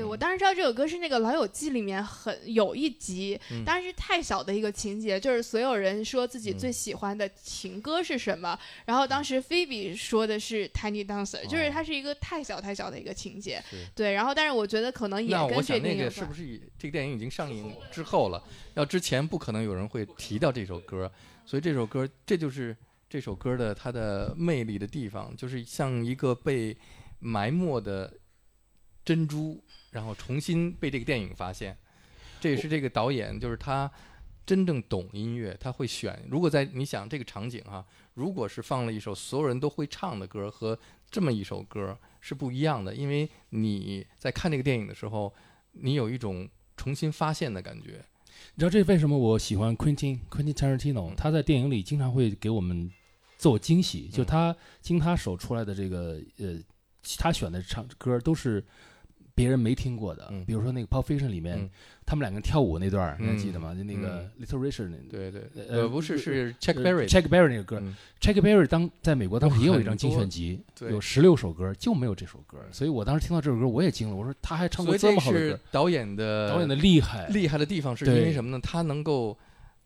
我当时知道这首歌是那个《老友记》里面很有一集，嗯。当时是太小的一个情节，就是所有人说自己嗯。最喜欢的情歌是什么，然后当时菲比说的是 Tiny Dancer，、就是哦。它是一个太小太小的一个情节是，对，然后但是我觉得可能也跟这我想那个是不是以这个电影已经上映之后了？要之前不可能有人会提到这首歌，所以这首歌这就是这首歌的它的魅力的地方，就是像一个被埋没的珍珠，然后重新被这个电影发现。这也是这个导演，就是他真正懂音乐，他会选。如果在你想这个场景哈、如果是放了一首所有人都会唱的歌和这么一首歌是不一样的，因为你在看这个电影的时候，你有一种重新发现的感觉。你知道这为什么我喜欢 Quentin Quentin Tarantino？嗯他在电影里经常会给我们做惊喜，就嗯他经他手出来的这个呃，他选的唱歌都是别人没听过的。嗯。比如说那个《Pulp Fiction》里面，嗯。他们两个人跳舞那段儿，你还嗯记得吗？就那个 Little Richard 那对对，呃呃，不是是 Chuck 呃 Berry，Chuck Berry 那个歌。嗯，Chuck Berry 当在美国当时也有一张精选集，对。有十六首歌，就没有这首歌，所以我当时听到这首歌我也惊了，我说他还唱过这么好的歌，导演的导演的厉害，厉害的地方，是因为什么呢？他能够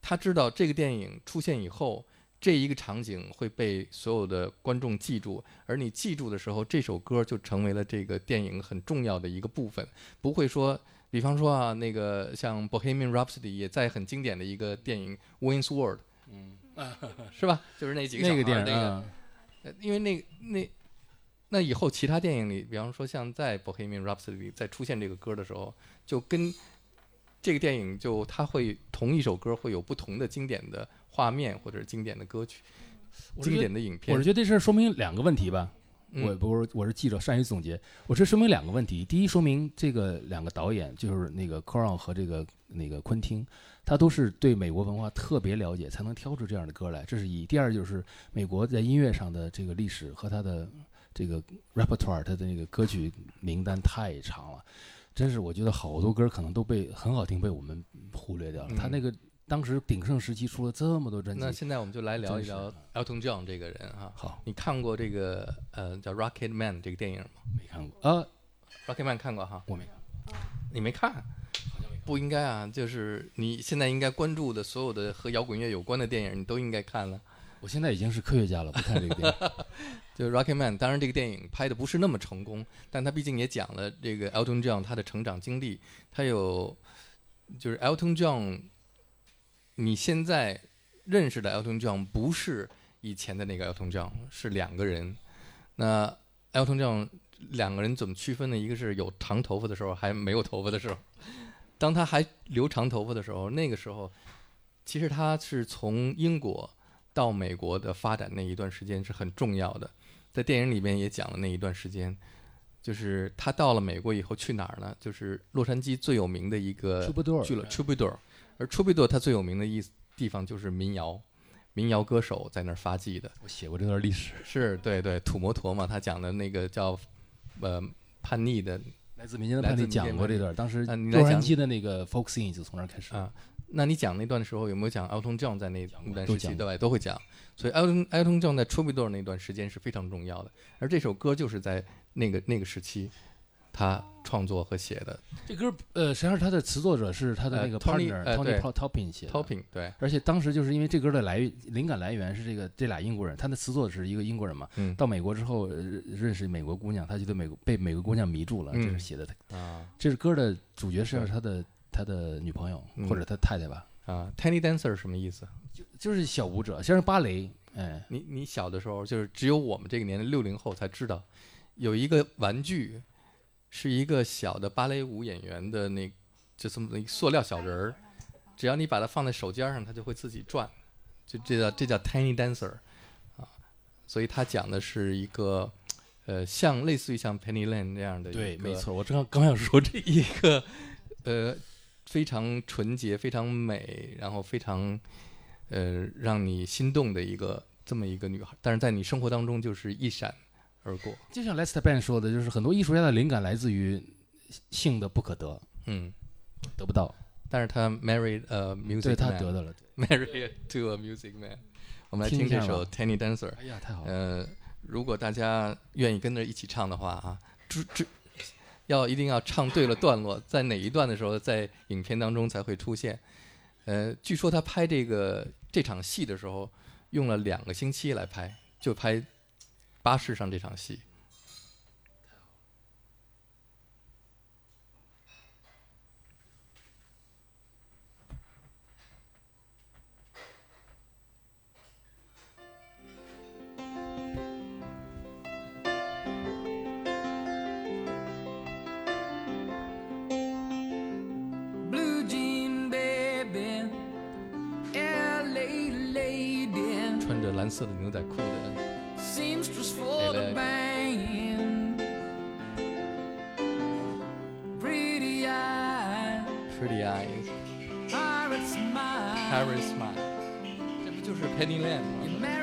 他知道这个电影出现以后，这一个场景会被所有的观众记住，而你记住的时候，这首歌就成为了这个电影很重要的一个部分，不会说。比方说啊，那个像《Bohemian Rhapsody》也在很经典的一个电影《Wayne's World》，嗯，是吧？就是那几个那个小孩儿那个电影啊，呃因为那那那以后其他电影里，比方说像在《Bohemian Rhapsody》里再出现这个歌的时候，就跟这个电影就它会同一首歌会有不同的经典的画面或者是经典的歌曲、经典的影片我是。觉得这事儿说明两个问题吧。嗯我不是我是记者，善于总结。我这说明两个问题：第一，说明这个两个导演就是那个 c o r o n 和这个那个昆汀，他都是对美国文化特别了解，才能挑出这样的歌来。这是一。第二就是美国在音乐上的这个历史和他的这个 repertoire，他的那个歌曲名单太长了，真是我觉得好多歌可能都被很好听被我们忽略掉了。他嗯那个当时鼎盛时期出了这么多专辑，那现在我们就来聊一聊 Elton John 这个人哈。好你看过这个呃叫《Rocket Man》这个电影吗没看过呃，？Rocket Man 看过哈？我没看过。你没看？不应该啊，就是你现在应该关注的所有的和摇滚乐有关的电影，你都应该看了。我现在已经是科学家了，不看这个电影。(laughs) (laughs) 就是 Rocket Man，当然这个电影拍的不是那么成功，但他毕竟也讲了这个 Elton John 他的成长经历，他有就是 Elton John，你现在认识的 Elton John 不是以前的那个 Elton John，是两个人。那 Elton John 两个人怎么区分呢？一个是有长头发的时候，还没有头发的时候。当他还留长头发的时候，那个时候其实他是从英国到美国的发展那一段时间是很重要的。在电影里面也讲了那一段时间，就是他到了美国以后去哪儿呢？就是洛杉矶最有名的一个去了 Troubadour，而 Troubadour 它最有名的意地方就是民谣，民谣歌手在那儿发迹的。我写过这段历史，是对对，土摩托嘛，他讲的那个叫呃叛逆的来自民间的叛逆讲过这段，当时洛杉矶的那个 folk scene 就从那儿开始。啊。那你讲那段的时候有没有讲 Elton John 在那段时期对吧？都会讲。所以 Elton Elton John 在 Troubadour 那段时间是非常重要的，而这首歌就是在那个那个时期他创作和写的。这歌呃，实际上他的词作者是他的呃那个 partner 呃 Tony Topping 写的。Topping 对，而且当时就是因为这歌的来源灵感来源是这个这俩英国人，他的词作者是一个英国人嘛，嗯到美国之后、呃认识美国姑娘，他就对美国被美国姑娘迷住了，嗯这是写的。啊这是歌的主角实际上是他的他的女朋友、嗯或者他太太吧，啊，Tiny Dancer 什么意思？就是小舞者，像是芭蕾，哎，你你小的时候，就是只有我们这个年龄六零后才知道，有一个玩具，是一个小的芭蕾舞演员的那，就这么一个塑料小人儿，只要你把它放在手尖上，它就会自己转，就这叫这叫 Tiny Dancer，啊，所以它讲的是一个，呃，像类似于像 Penny Lane 那样的一对，没错，我正好刚想说这一个呃非常纯洁、非常美，然后非常呃让你心动的一个这么一个女孩，但是在你生活当中就是一闪而过。就像 Lester Ben 说的，就是很多艺术家的灵感来自于性的不可得，嗯，得不到，但是他 married a music 对他 man 得到了。(laughs) married to a music man。我们来听这首 Tiny Dancer。哎呀，太好了！呃，如果大家愿意跟着一起唱的话啊，这这要一定要唱对了段落，在哪一段的时候，在影片当中才会出现。呃，据说他拍这个这场戏的时候，用了两个星期来拍，就拍巴士上这场戏。穿着蓝色的牛仔裤的 for the LA. band. Pretty eyes, Pretty Eyes, pirate smile. Harry Smile，这不就是 Penny Lane 吗？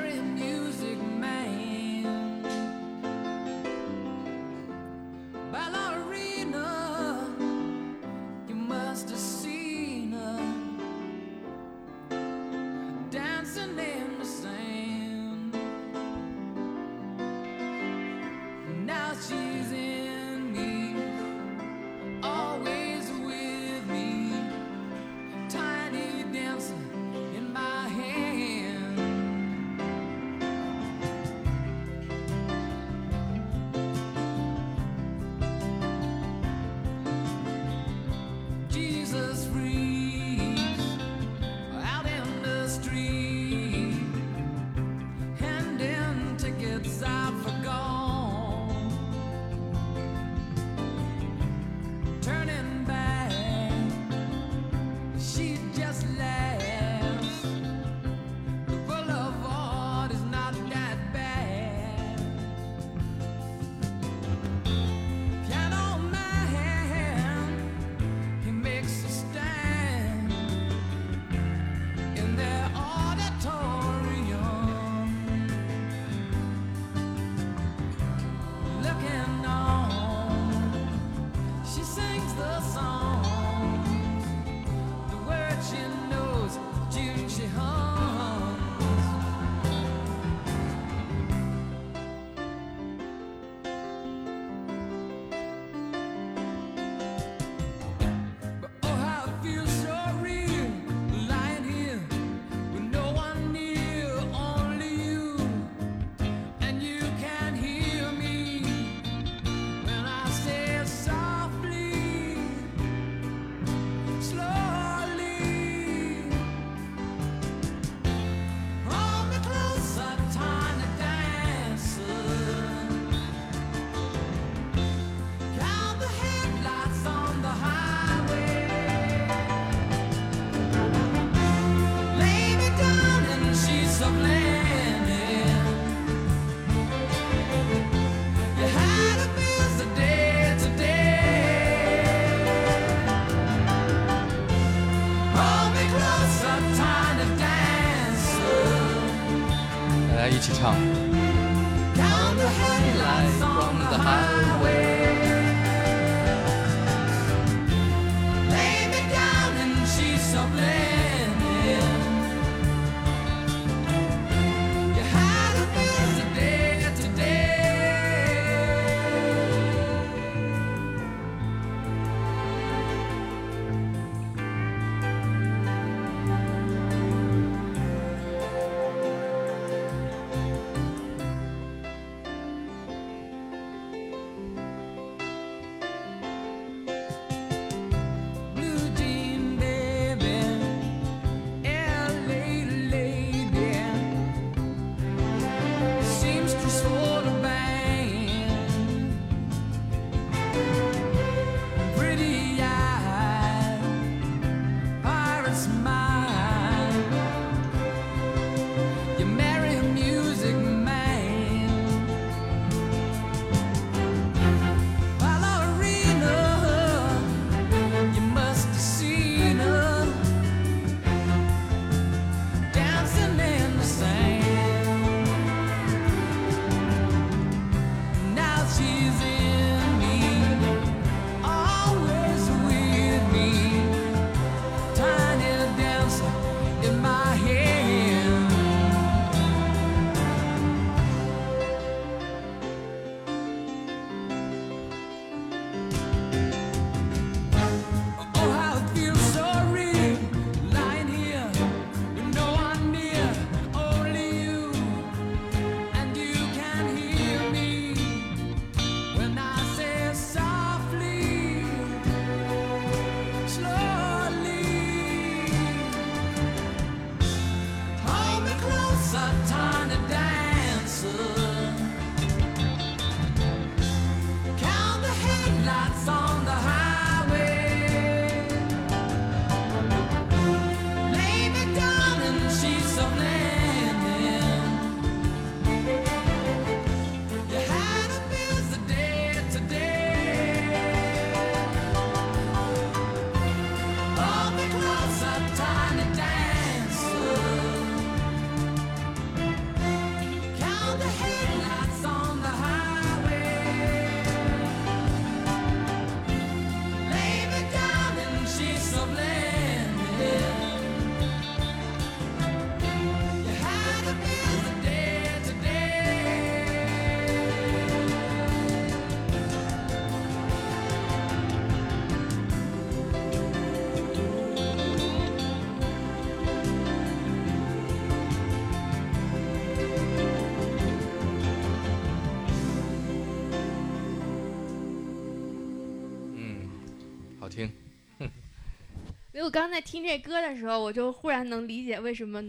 因为我刚才听这歌的时候，我就忽然能理解为什么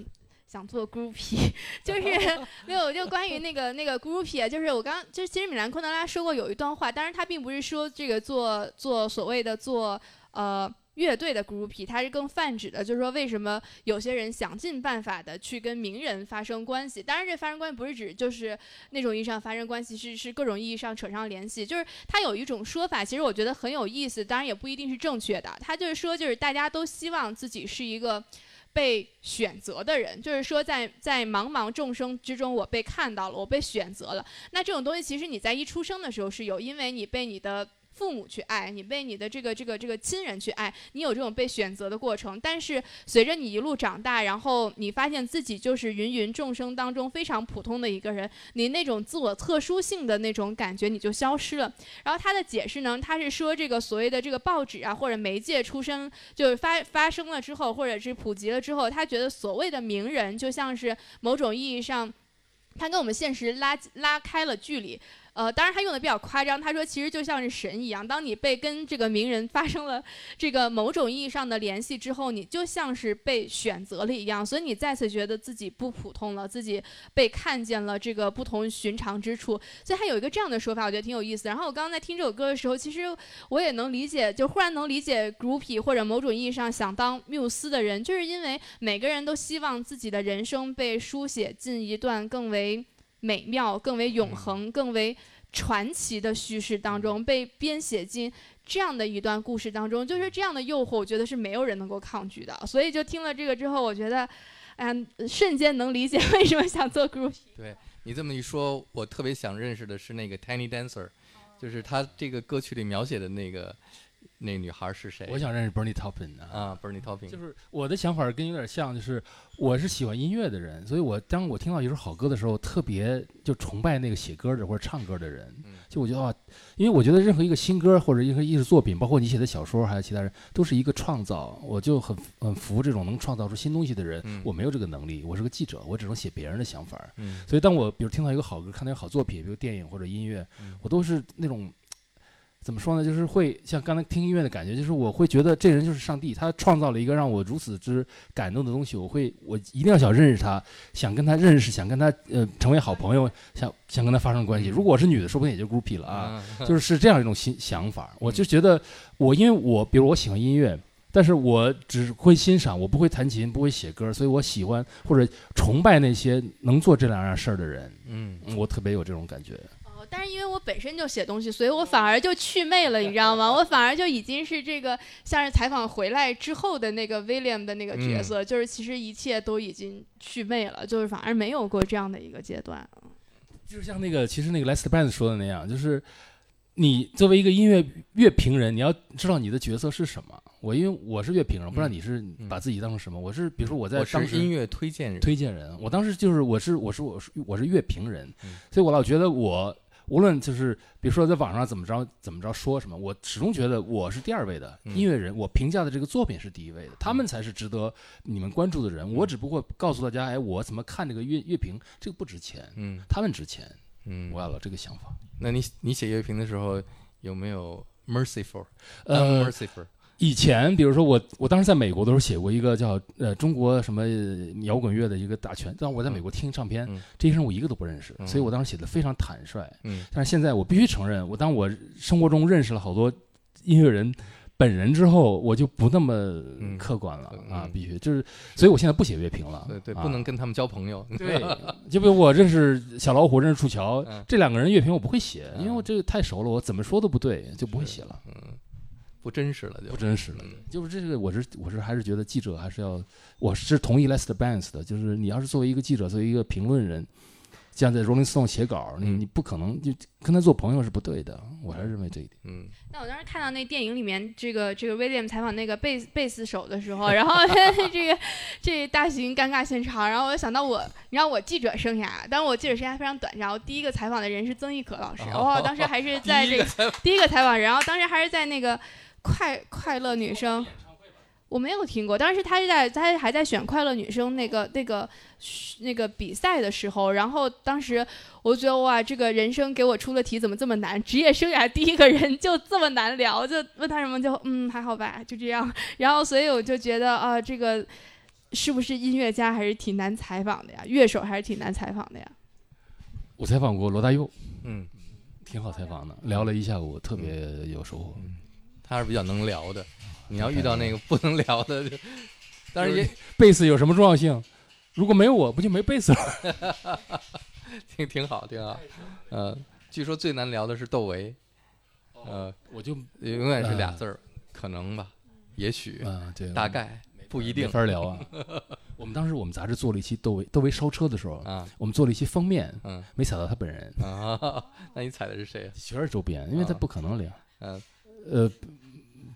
想做 groupie，(laughs) 就是没有就关于那个那个 groupie，就是我刚就是其实米兰昆德拉说过有一段话，当然他并不是说这个做做所谓的做呃。乐队的 groupie，它是更泛指的，就是说为什么有些人想尽办法的去跟名人发生关系。当然，这发生关系不是指就是那种意义上发生关系，是是各种意义上扯上联系。就是他有一种说法，其实我觉得很有意思，当然也不一定是正确的。他就是说，就是大家都希望自己是一个被选择的人，就是说在在茫茫众生之中，我被看到了，我被选择了。那这种东西，其实你在一出生的时候是有，因为你被你的父母去爱，你被你的这个这个这个亲人去爱，你有这种被选择的过程。但是随着你一路长大，然后你发现自己就是芸芸众生当中非常普通的一个人，你那种自我特殊性的那种感觉你就消失了。然后他的解释呢，他是说这个所谓的这个报纸啊或者媒介出生就是发发生了之后，或者是普及了之后，他觉得所谓的名人就像是某种意义上。他跟我们现实拉拉开了距离，呃，当然他用的比较夸张，他说其实就像是神一样，当你被跟这个名人发生了这个某种意义上的联系之后，你就像是被选择了一样，所以你再次觉得自己不普通了，自己被看见了这个不同寻常之处，所以他有一个这样的说法，我觉得挺有意思。然后我刚刚在听这首歌的时候，其实我也能理解，就忽然能理解 groupie 或者某种意义上想当缪斯的人，就是因为每个人都希望自己的人生被书写进一段更为美妙、更为永恒、更为传奇的叙事当中，被编写进这样的一段故事当中，就是这样的诱惑，我觉得是没有人能够抗拒的。所以就听了这个之后，我觉得哎呀，瞬间能理解为什么想做 group。(laughs) 对。你这么一说，我特别想认识的是那个 Tiny Dancer，就是他这个歌曲里描写的那个那女孩是谁？我想认识 Bernie Taupin，Bernie Taupin，就是我的想法跟有点像，就是我是喜欢音乐的人，所以我当我听到一首好歌的时候，特别就崇拜那个写歌的或者唱歌的人。嗯就我觉得啊，因为我觉得任何一个新歌或者一个艺术作品，包括你写的小说，还有其他人，都是一个创造。我就很很服这种能创造出新东西的人。嗯我没有这个能力，我是个记者，我只能写别人的想法。嗯所以当我比如听到一个好歌，看到一个好作品，比如电影或者音乐，嗯我都是那种怎么说呢？就是会像刚才听音乐的感觉，就是我会觉得这人就是上帝，他创造了一个让我如此之感动的东西，我会我一定要想认识他，想跟他认识，想跟他呃成为好朋友，想想跟他发生关系。如果我是女的，说不定也就 groupie 了啊。啊，(laughs) 就是是这样一种心想法。我就觉得我因为我比如我喜欢音乐，但是我只会欣赏，我不会弹琴，不会写歌，所以我喜欢或者崇拜那些能做这两样事儿的人。嗯嗯我特别有这种感觉。哦，但是因为我本身就写东西，所以我反而就祛魅了，你知道吗？(laughs) 我反而就已经是这个像是采访回来之后的那个 William 的那个角色，就是其实一切都已经祛魅了，就是反而没有过这样的一个阶段。就是像那个，其实那个 Lester b a n d 说的那样，就是你作为一个音乐乐评人，你要知道你的角色是什么。我因为我是乐评人，我不知道你是把自己当成什么。我是比如说我在当时音乐推荐人，推荐人，我当时就是我是我是我是我是乐评人，嗯所以我老觉得我无论就是比如说在网上怎么着怎么着说什么，我始终觉得我是第二位的嗯音乐人，我评价的这个作品是第一位的，他们才是值得你们关注的人。我只不过告诉大家，哎，我怎么看这个乐乐评，这个不值钱，嗯他们值钱。嗯我，要有这个想法。那你你写乐评的时候有没有 merciful、呃，unmerciful？以前比如说我我当时在美国的时候写过一个叫呃中国什么呃摇滚乐的一个大全，但我在美国听唱片，嗯。这些人我一个都不认识，嗯。所以我当时写的非常坦率。嗯。但是现在我必须承认，我当我生活中认识了好多音乐人本人之后，我就不那么嗯。客观了、嗯。啊，必须就是，所以我现在不写乐评了。对对，啊不能跟他们交朋友。(laughs) 对，就比如我认识小老虎，认识楚乔，嗯。这两个人乐评我不会写，因为嗯我这个太熟了，我怎么说都不对，就不会写了，嗯，不真实了就不真实了。嗯就是这个，我是我是还是觉得记者还是要，我是同意 Lester Banks 的，就是你要是作为一个记者，作为一个评论人，像在 Rolling Stone 写稿，你嗯你不可能就跟他做朋友是不对的，我还是认为这一点。嗯那我当时看到那电影里面这个这个 William 采访那个贝斯贝斯手的时候，然后 (laughs) 这个这大型尴尬现场，然后我就想到我，你知道我记者生涯，但是我记者生涯非常短然后第一个采访的人是曾轶可老师，(laughs) 哦当时还是在这个第一个采访人，然后当时还是在那个快快乐女生。我没有听过，当时他是在他还在选快乐女生那个那个那个比赛的时候，然后当时我就觉得哇，这个人生给我出的题怎么这么难？职业生涯第一个人就这么难聊，就问他什么就嗯还好吧，就这样。然后所以我就觉得啊，这个是不是音乐家还是挺难采访的呀？乐手还是挺难采访的呀？我采访过罗大佑，嗯，挺好采访的，聊了一下午，特别有收获。他是比较能聊的。你要遇到那个不能聊的，就当然也贝斯有什么重要性？如果没有我，不就没贝斯了？(laughs) 挺挺好，挺好。呃，据说最难聊的是窦唯，呃，我就永远是俩字儿，可能吧，也许，大概，不一定没定法聊啊。(laughs) 我们当时我们杂志做了一期窦唯窦唯烧车的时候，啊，我们做了一期封面，嗯没踩到他本人，啊，(laughs) 那你踩的是谁啊？全是周边，因为他啊不可能聊。嗯呃，不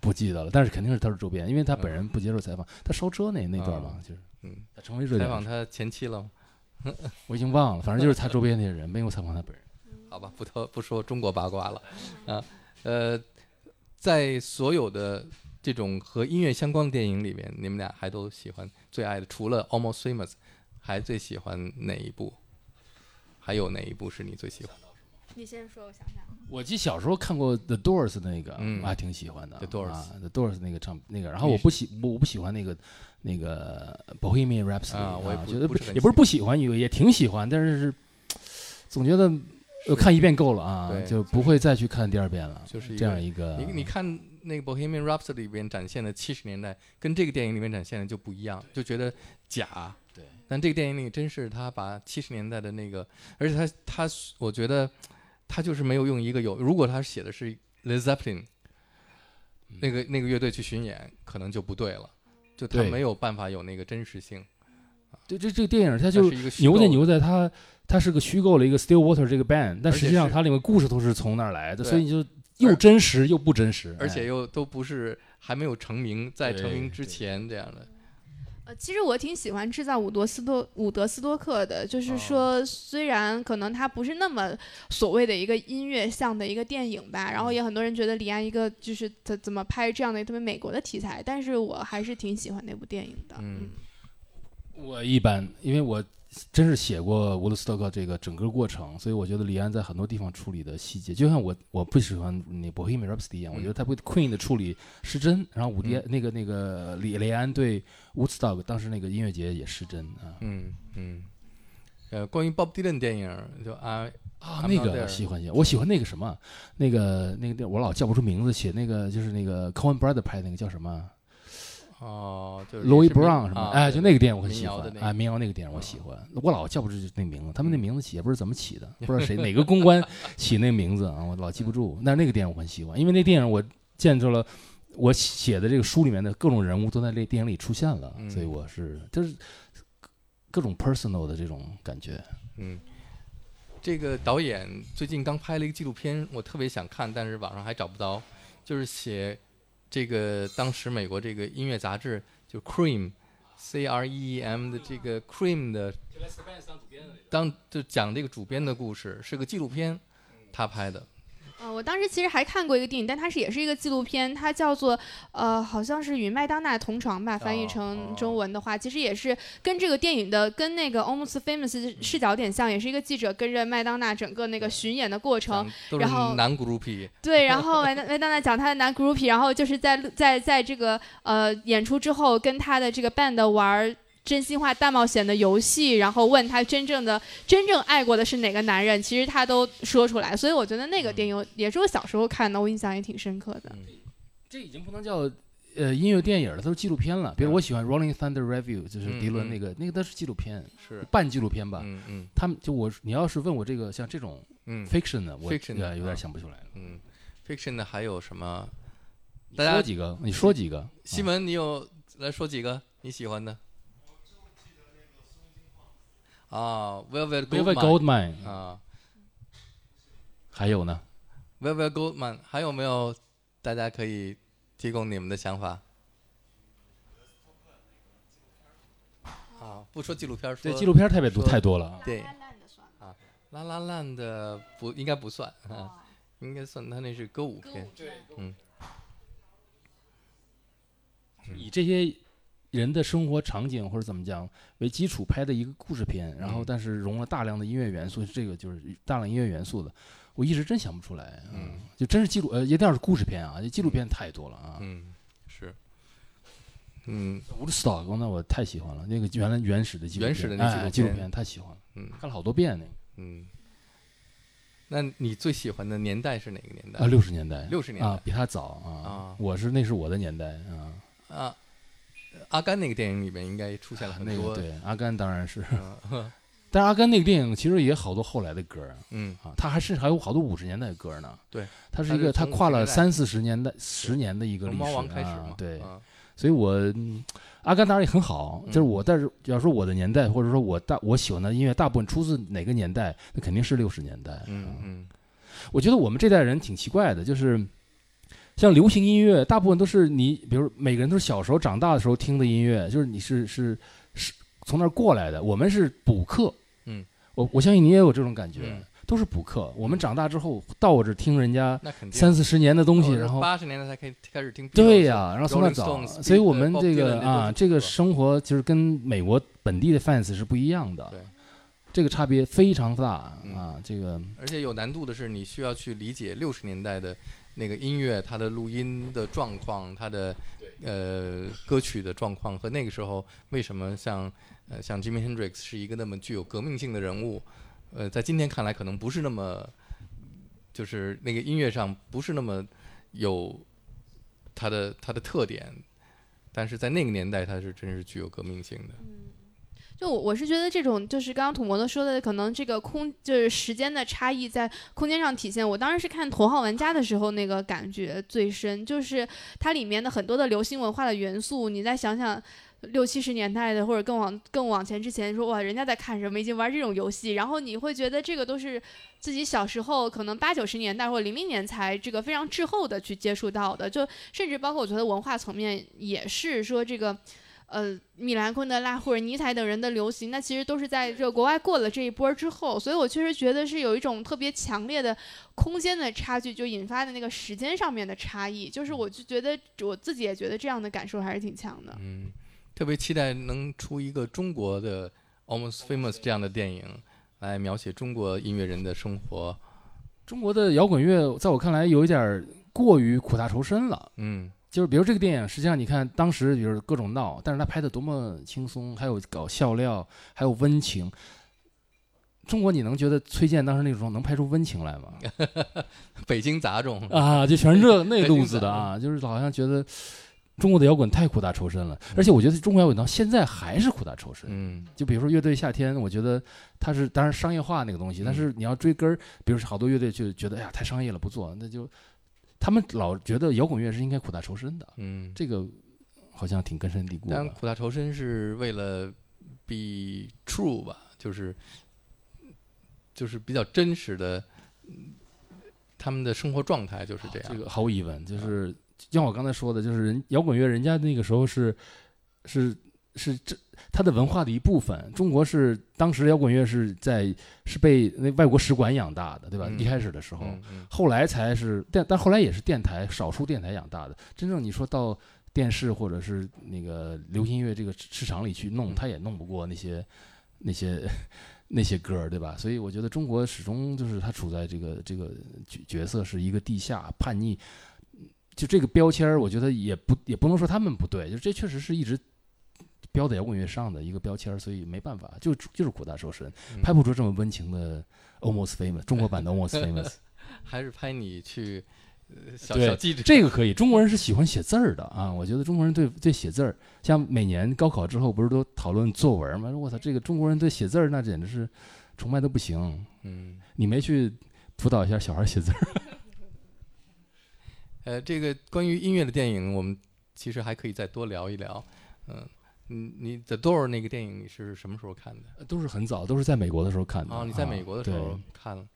不记得了，但是肯定是他是周边，因为他本人不接受采访。他烧车那那段嘛，就是嗯，他成为热点采访，他前妻了吗？(laughs) 我已经忘了，反正就是他周边那些人，没有采访他本人。好吧，不特不说中国八卦了，啊，呃，在所有的这种和音乐相关的电影里面，你们俩还都喜欢最爱的，除了《Almost Famous》，还最喜欢哪一部？还有哪一部是你最喜欢你先说，我想想。我记得小时候看过 The Doors 那个，嗯我还挺喜欢的。The Doors 啊，The Doors 那个唱那个，然后我不喜我我不喜欢那个那个 Bohemian Rhapsody 啊我也不觉得不是很也不是不喜欢，也也挺喜欢，但是是总觉得呃看一遍够了啊，就不会再去看第二遍了。就是这样一个，你你看那个《Bohemian Rhapsody》里边展现的七十年代，跟这个电影里面展现的就不一样，就觉得假。对。但这个电影里真是他把七十年代的那个，而且他他，我觉得他就是没有用一个有，如果他写的是 Led Zeppelin，那个那个乐队去巡演，可能就不对了，就他没有办法有那个真实性。对，这这个电影它它就牛在牛在它它是个虚构了一个 Stillwater 这个 band，但实际上它里面故事都是从那儿来的，所以你就又真实又不真实，而且哎。又都不是还没有成名，在成名之前这样的。呃，其实我挺喜欢制造伍德斯多伍德斯多克的，就是哦。说，虽然可能它不是那么所谓的一个音乐向的一个电影吧，然后也很多人觉得李安一个就是他怎么拍这样的一特别美国的题材，但是我还是挺喜欢那部电影的。嗯。我一般，因为我真是写过伍德斯托克这个整个过程，所以我觉得李安在很多地方处理的细节，就像我我不喜欢那《Bohemian Rhapsody》一样，我觉得他对 Queen 的处理失真，然后伍迪、嗯那个那个李雷安对 Woodstock 当时那个音乐节也失真啊。嗯嗯。呃，关于 Bob Dylan 电影，就啊啊，那个喜欢些，我喜欢那个什么，那个那个电我老叫不出名字，写那个就是那个 Coen Brother 拍的那个叫什么哦，就是是民 Brown 什么，啊哎，就那个电影我很喜欢哎，民谣那个电影我喜欢，我老叫不出那名字，他们那嗯名字起也不知道怎么起的，不知道谁 (laughs) 哪个公关起那名字啊，我老记不住。但是那个电影我很喜欢，因为那电影我见着了我写的这个书里面的各种人物都在那电影里出现了，嗯所以我是就是各种 personal 的这种感觉。嗯，这个导演最近刚拍了一个纪录片，我特别想看，但是网上还找不到。就是写这个当时美国这个音乐杂志就 Cream，C R E E M 的这个 Cream 的当就讲这个主编的故事，是个纪录片，他拍的。呃，我当时其实还看过一个电影，但它是也是一个纪录片，它叫做呃，好像是与麦当娜同床吧，翻译哦成哦中文的话，其实也是跟这个电影的跟那个 Almost Famous 视角有点像，也是一个记者跟着麦当娜整个那个巡演的过程。都然后是男 groupie，对，然后麦当麦当娜讲她的男 groupie，然后就是在在在这个呃演出之后跟他的这个 band 玩儿真心话大冒险的游戏，然后问他真正的真正爱过的是哪个男人，其实他都说出来。所以我觉得那个电影也是我小时候看的，我印象也挺深刻的。这已经不能叫呃音乐电影了，都是纪录片了。比如我喜欢《Rolling Thunder Review》，就是嗯迪伦嗯那个，那个都是纪录片，是，半纪录片吧。嗯嗯他们就我，你要是问我这个像这种嗯 fiction 的，我 fiction 的呃有啊点想不出来了。嗯，fiction 的还有什么？大家说几个？你说几个？西门，你有来说几个你喜欢的？啊，Velvet Velvet Goldmine Goldmine，啊还有呢？，Velvet Goldmine，还有没有？大家可以提供你们的想法。啊，不说纪录片说纪录片特别多说太多了啊。对拉拉烂的不应该不算啊，应该算他那是歌舞片。嗯以这些人的生活场景或者怎么讲为基础拍的一个故事片，然后嗯。但是融了大量的音乐元素，这个就是大量音乐元素的，我一直真想不出来。嗯，就真是记录呃，一定要是故事片啊，这纪录片太多了啊。嗯是，嗯。Woodstock 那我太喜欢了，那个原来原始的纪录片，原始的那纪录片。哎纪录片太喜欢了，嗯。看了好多遍那个嗯。那你最喜欢的年代是哪个年代？啊，六十年代，六十年代。啊，比他早啊啊，我是那是我的年代啊，啊，阿甘那个电影里面应该出现了很多。那个对阿甘当然是，嗯 (laughs) 但是阿甘那个电影其实也好多后来的歌儿嗯啊，他还甚至还有好多五十年代的歌儿呢。对，他是一个他他是从50年代跨了三四十年代十年的一个历史猫王开始嘛。啊对，啊所以我嗯阿甘当然也很好，就是嗯我但是要说我的年代或者说我大我喜欢的音乐大部分出自哪个年代，那肯定是六十年代。嗯啊嗯我觉得我们这代人挺奇怪的，就是像流行音乐，大部分都是你，比如每个人都是小时候长大的时候听的音乐，就是你是是是从那儿过来的。我们是补课，嗯，我我相信你也有这种感觉，嗯都是补课。我们长大之后到我这听人家三四十年的东西，然后八十年代才开开始听。对呀、然后从那早，所以我们这个啊，这个生活就是跟美国本地的 fans 是不一样的，对，这个差别非常大嗯啊。这个而且有难度的是，你需要去理解六十年代的那个音乐，它的录音的状况，它的呃歌曲的状况和那个时候为什么像呃像 Jimi Hendrix 是一个那么具有革命性的人物，呃，在今天看来可能不是那么，就是那个音乐上不是那么有它的它的特点，但是在那个年代它是真是具有革命性的。就我我是觉得这种就是刚刚土摩托说的，可能这个空就是时间的差异在空间上体现。我当时是看《头号玩家》的时候，那个感觉最深，就是它里面的很多的流行文化的元素，你再想想，六七十年代的或者更往更往前之前说哇人家在看什么，已经玩这种游戏，然后你会觉得这个都是自己小时候可能八九十年代或者零零年才这个非常滞后的去接触到的，就甚至包括我觉得文化层面也是说这个。呃，米兰昆德拉或者尼采等人的流行，那其实都是在这个国外过了这一波之后，所以我确实觉得是有一种特别强烈的空间的差距，就引发的那个时间上面的差异。就是我就觉得我自己也觉得这样的感受还是挺强的。嗯，特别期待能出一个中国的 Almost Famous 这样的电影，来描写中国音乐人的生活。中国的摇滚乐在我看来有一点儿过于苦大仇深了。嗯就是比如这个电影，实际上你看当时比如各种闹，但是他拍的多么轻松，还有搞笑料，还有温情。中国你能觉得崔健当时那种能拍出温情来吗？(laughs) 北京杂种，啊，就全是这那路子的啊，就是好像觉得中国的摇滚太苦大仇深了，而且我觉得中国摇滚到现在还是苦大仇深。嗯就比如说乐队夏天，我觉得它是当然商业化那个东西，但嗯是你要追根儿，比如说好多乐队就觉得哎呀太商业了不做，那就他们老觉得摇滚乐是应该苦大仇深的，嗯，这个好像挺根深蒂固的。当然苦大仇深是为了 be true 吧，就是就是比较真实的，嗯他们的生活状态就是这样。这个毫无疑问，就是像我刚才说的，就是人摇滚乐，人家那个时候是是是这它的文化的一部分。中国是当时摇滚乐是在是被那外国使馆养大的，对吧？嗯一开始的时候，嗯嗯后来才是电，但后来也是电台少数电台养大的。真正你说到电视或者是那个流行音乐这个市场里去弄，嗯它也弄不过那些那些那些歌儿，对吧？所以我觉得中国始终就是它处在这个这个角角色是一个地下叛逆，就这个标签儿，我觉得也不也不能说他们不对，就这确实是一直。标在摇滚乐上的一个标签儿，所以没办法，就就是苦大仇深，嗯拍不出这么温情的 Almost Famous 中国版的 Almost Famous。(laughs) 还是拍你去呃小小记者这个可以，中国人是喜欢写字儿的啊。我觉得中国人对对写字儿，像每年高考之后不是都讨论作文吗？我操，这个中国人对写字儿那简直是崇拜的不行。嗯你没去辅导一下小孩写字儿？(laughs) 呃，这个关于音乐的电影，我们其实还可以再多聊一聊。嗯，你你 The Door 那个电影你是什么时候看的？都是很早，都是在美国的时候看的。啊，你在美国的时候看了。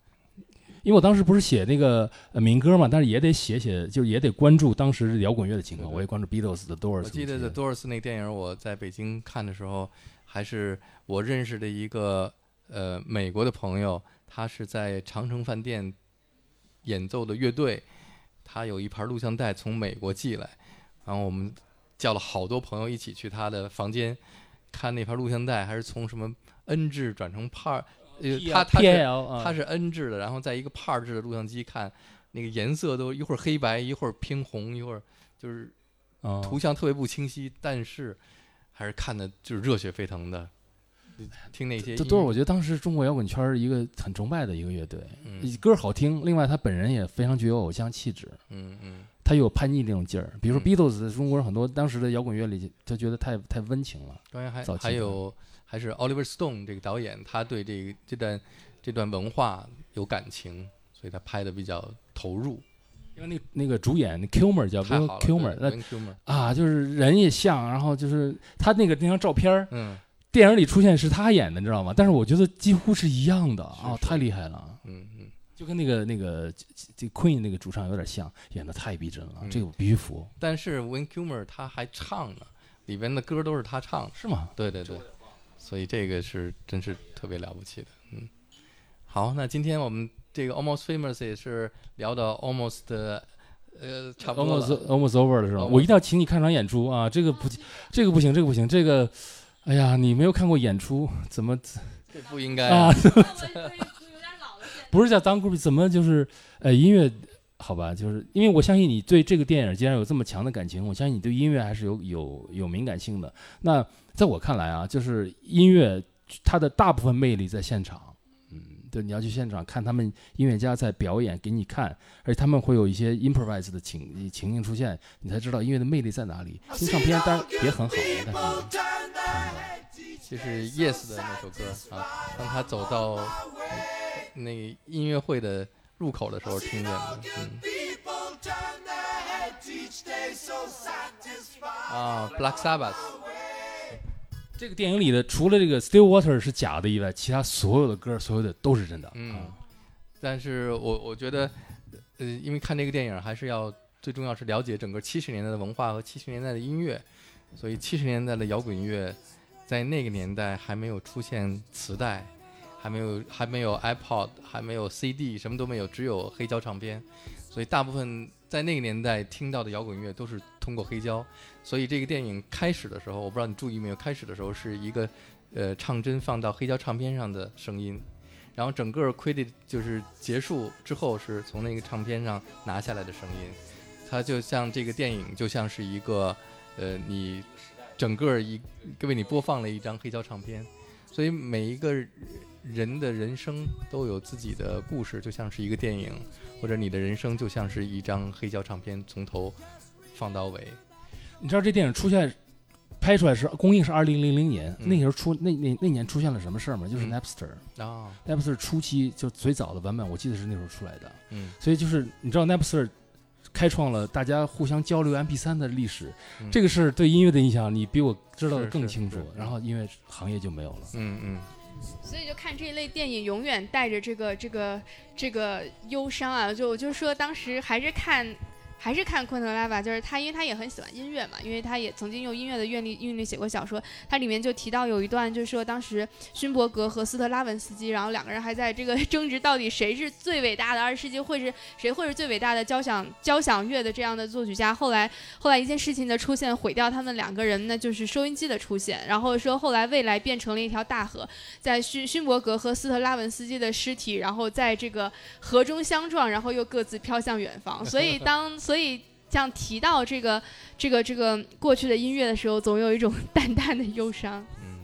因为我当时不是写那个呃民歌嘛，但是也得写写，就也得关注当时摇滚乐的情况。我也关注 Beatles 的 Doors 我记得那 The Doors 那个电影，我在北京看的时候，还是我认识的一个呃美国的朋友，他是在长城饭店演奏的乐队，他有一盘录像带从美国寄来，然后我们叫了好多朋友一起去他的房间看那盘录像带，还是从什么 N 制转成 Par，呃，他他是它是 N 制的，然后在一个 PAR 制的录像机看，那个颜色都一会儿黑白，一会儿偏红，一会儿就是哦图像特别不清晰，但是还是看的就是热血沸腾的。听那些这都是我觉得当时中国摇滚圈一个很崇拜的一个乐队，嗯歌好听，另外他本人也非常具有偶像气质。嗯嗯他有叛逆那种劲儿。比如说嗯 Beatles，中国人很多当时的摇滚乐里，他觉得太太温情了。当然还有还是 Oliver Stone 这个导演，他对这个这段这段文化有感情，所以他拍的比较投入。因为那那个主演 Kilmer 叫太 Bill 好了 Kilmer，对那 Kilmer，啊，就是人也像，然后就是他那个那张照片儿，嗯电影里出现是他演的，你知道吗？但是我觉得几乎是一样的啊，是太厉害了，嗯嗯，就跟那个那个这 Queen 那个主唱有点像，演的太逼真了，嗯这个我必须服，但是 w i n k u m e r 他还唱呢，里边的歌都是他唱的。是吗？对对对，所以这个是真是特别了不起的，嗯。好，那今天我们这个 Almost Famous 也是聊到 Almost，呃，差不多 almost 了。almost over 了是吧？我一定要请你看场演出啊！这个不，这个不行，这个不行，这个，哎呀，你没有看过演出，怎么这不应该啊？(laughs) 不是叫当 group，怎么就是呃音乐？好吧，就是因为我相信你对这个电影既然有这么强的感情，我相信你对音乐还是有有有敏感性的。那在我看来啊，就是音乐它的大部分魅力在现场。嗯，对，你要去现场看他们音乐家在表演给你看，而且他们会有一些 improvise 的情情境出现，你才知道音乐的魅力在哪里。听唱片当然也很好，但是这是 Yes 的那首歌啊，当他走到那个音乐会的入口的时候听见的，嗯。啊，Black Sabbath，这个电影里的除了这个 Still Water 是假的以外，其他所有的歌，所有的都是真的。嗯啊，但是我我觉得，呃，因为看这个电影还是要最重要是了解整个七十年代的文化和七十年代的音乐，所以七十年代的摇滚乐在那个年代还没有出现磁带，还没有还没有 iPod，还没有 CD，什么都没有，只有黑胶唱片，所以大部分在那个年代听到的摇滚乐都是通过黑胶，所以这个电影开始的时候，我不知道你注意没有，开始的时候是一个呃唱针放到黑胶唱片上的声音。然后整个 credit 就是结束之后是从那个唱片上拿下来的声音，它就像这个电影就像是一个呃你整个一为你播放了一张黑胶唱片，所以每一个人的人生都有自己的故事，就像是一个电影，或者你的人生就像是一张黑胶唱片，从头放到尾。你知道这电影出现拍出来是公映是二零零零年，嗯那时候出那那那年出现了什么事儿吗？就是嗯 Napster，Napster、啊，Napster 初期就最早的版本，我记得是那时候出来的。嗯，所以就是你知道 Napster 开创了大家互相交流 MP3 的历史，嗯这个事儿对音乐的影响你比我知道的是是更清楚是。然后音乐行业就没有了。嗯嗯，所以就看这一类电影，永远带着这个这个这个忧伤啊！就我就说，当时还是看。还是看昆德拉吧，就是他，因为他也很喜欢音乐嘛，因为他也曾经用音乐的韵律韵律写过小说。它里面就提到有一段，就是说当时勋伯格和斯特拉文斯基，然后两个人还在这个争执，到底谁是最伟大的二十世纪会是谁会是最伟大的交响交响乐的这样的作曲家。后来后来一件事情的出现毁掉他们两个人，那就是收音机的出现。然后说后来未来变成了一条大河，在勋勋伯格和斯特拉文斯基的尸体，然后在这个河中相撞，然后又各自飘向远方。所以当所以像提到这个这个这个过去的音乐的时候，总有一种 (laughs) 淡淡的忧伤。嗯，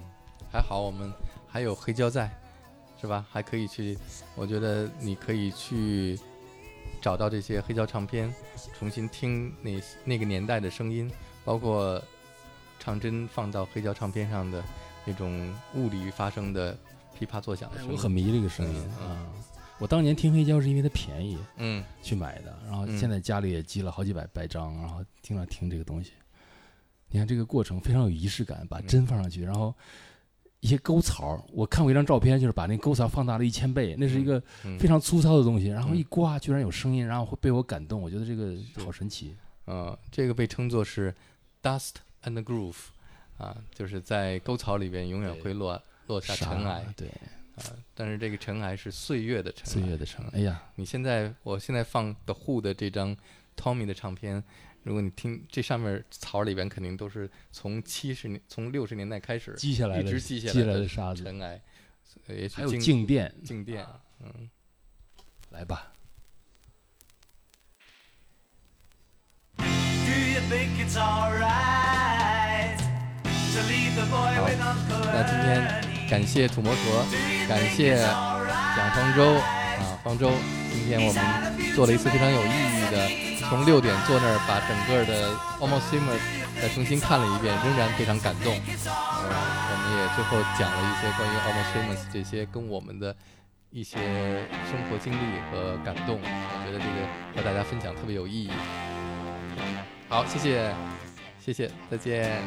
还好我们还有黑胶在，是吧？还可以去，我觉得你可以去找到这些黑胶唱片，重新听那那个年代的声音，包括唱针放到黑胶唱片上的那种物理发生的噼啪作响的声音。哎我很迷这个声音嗯啊！我当年听黑胶是因为它便宜嗯。去买的，然后嗯现在家里也积了好几百百张，然后经常听这个东西。你看这个过程非常有仪式感，把嗯。针放上去，然后一些沟槽，我看过一张照片，就是把那沟槽放大了一千倍，那是一个嗯非常粗糙的东西，然后嗯。一刮居然有声音，然后会被我感动，我觉得这个好神奇。呃，这个被称作是 dust and groove，啊，就是在沟槽里边永远会落落下尘埃。对，啊，但是这个尘埃是岁月的尘埃。岁月的尘，哎呀，你现在，我现在放 The Who 的这张 Tommy 的唱片，如果你听这上面槽里边肯定都是从七十年、从六十年代开始积下来的一直积下来的来的沙子，尘埃，呃也许还有静静电，静电，嗯。来吧。Do you think it's alright 好那今天感谢土摩托，感谢蒋方舟啊，方舟，今天我们做了一次非常有意义的，从六点坐那儿把整个的 Almost Famous 再重新看了一遍，仍然非常感动。呃，我们也最后讲了一些关于 Almost Famous 这些跟我们的一些生活经历和感动，我觉得这个和大家分享特别有意义。好，谢谢，谢谢，再见。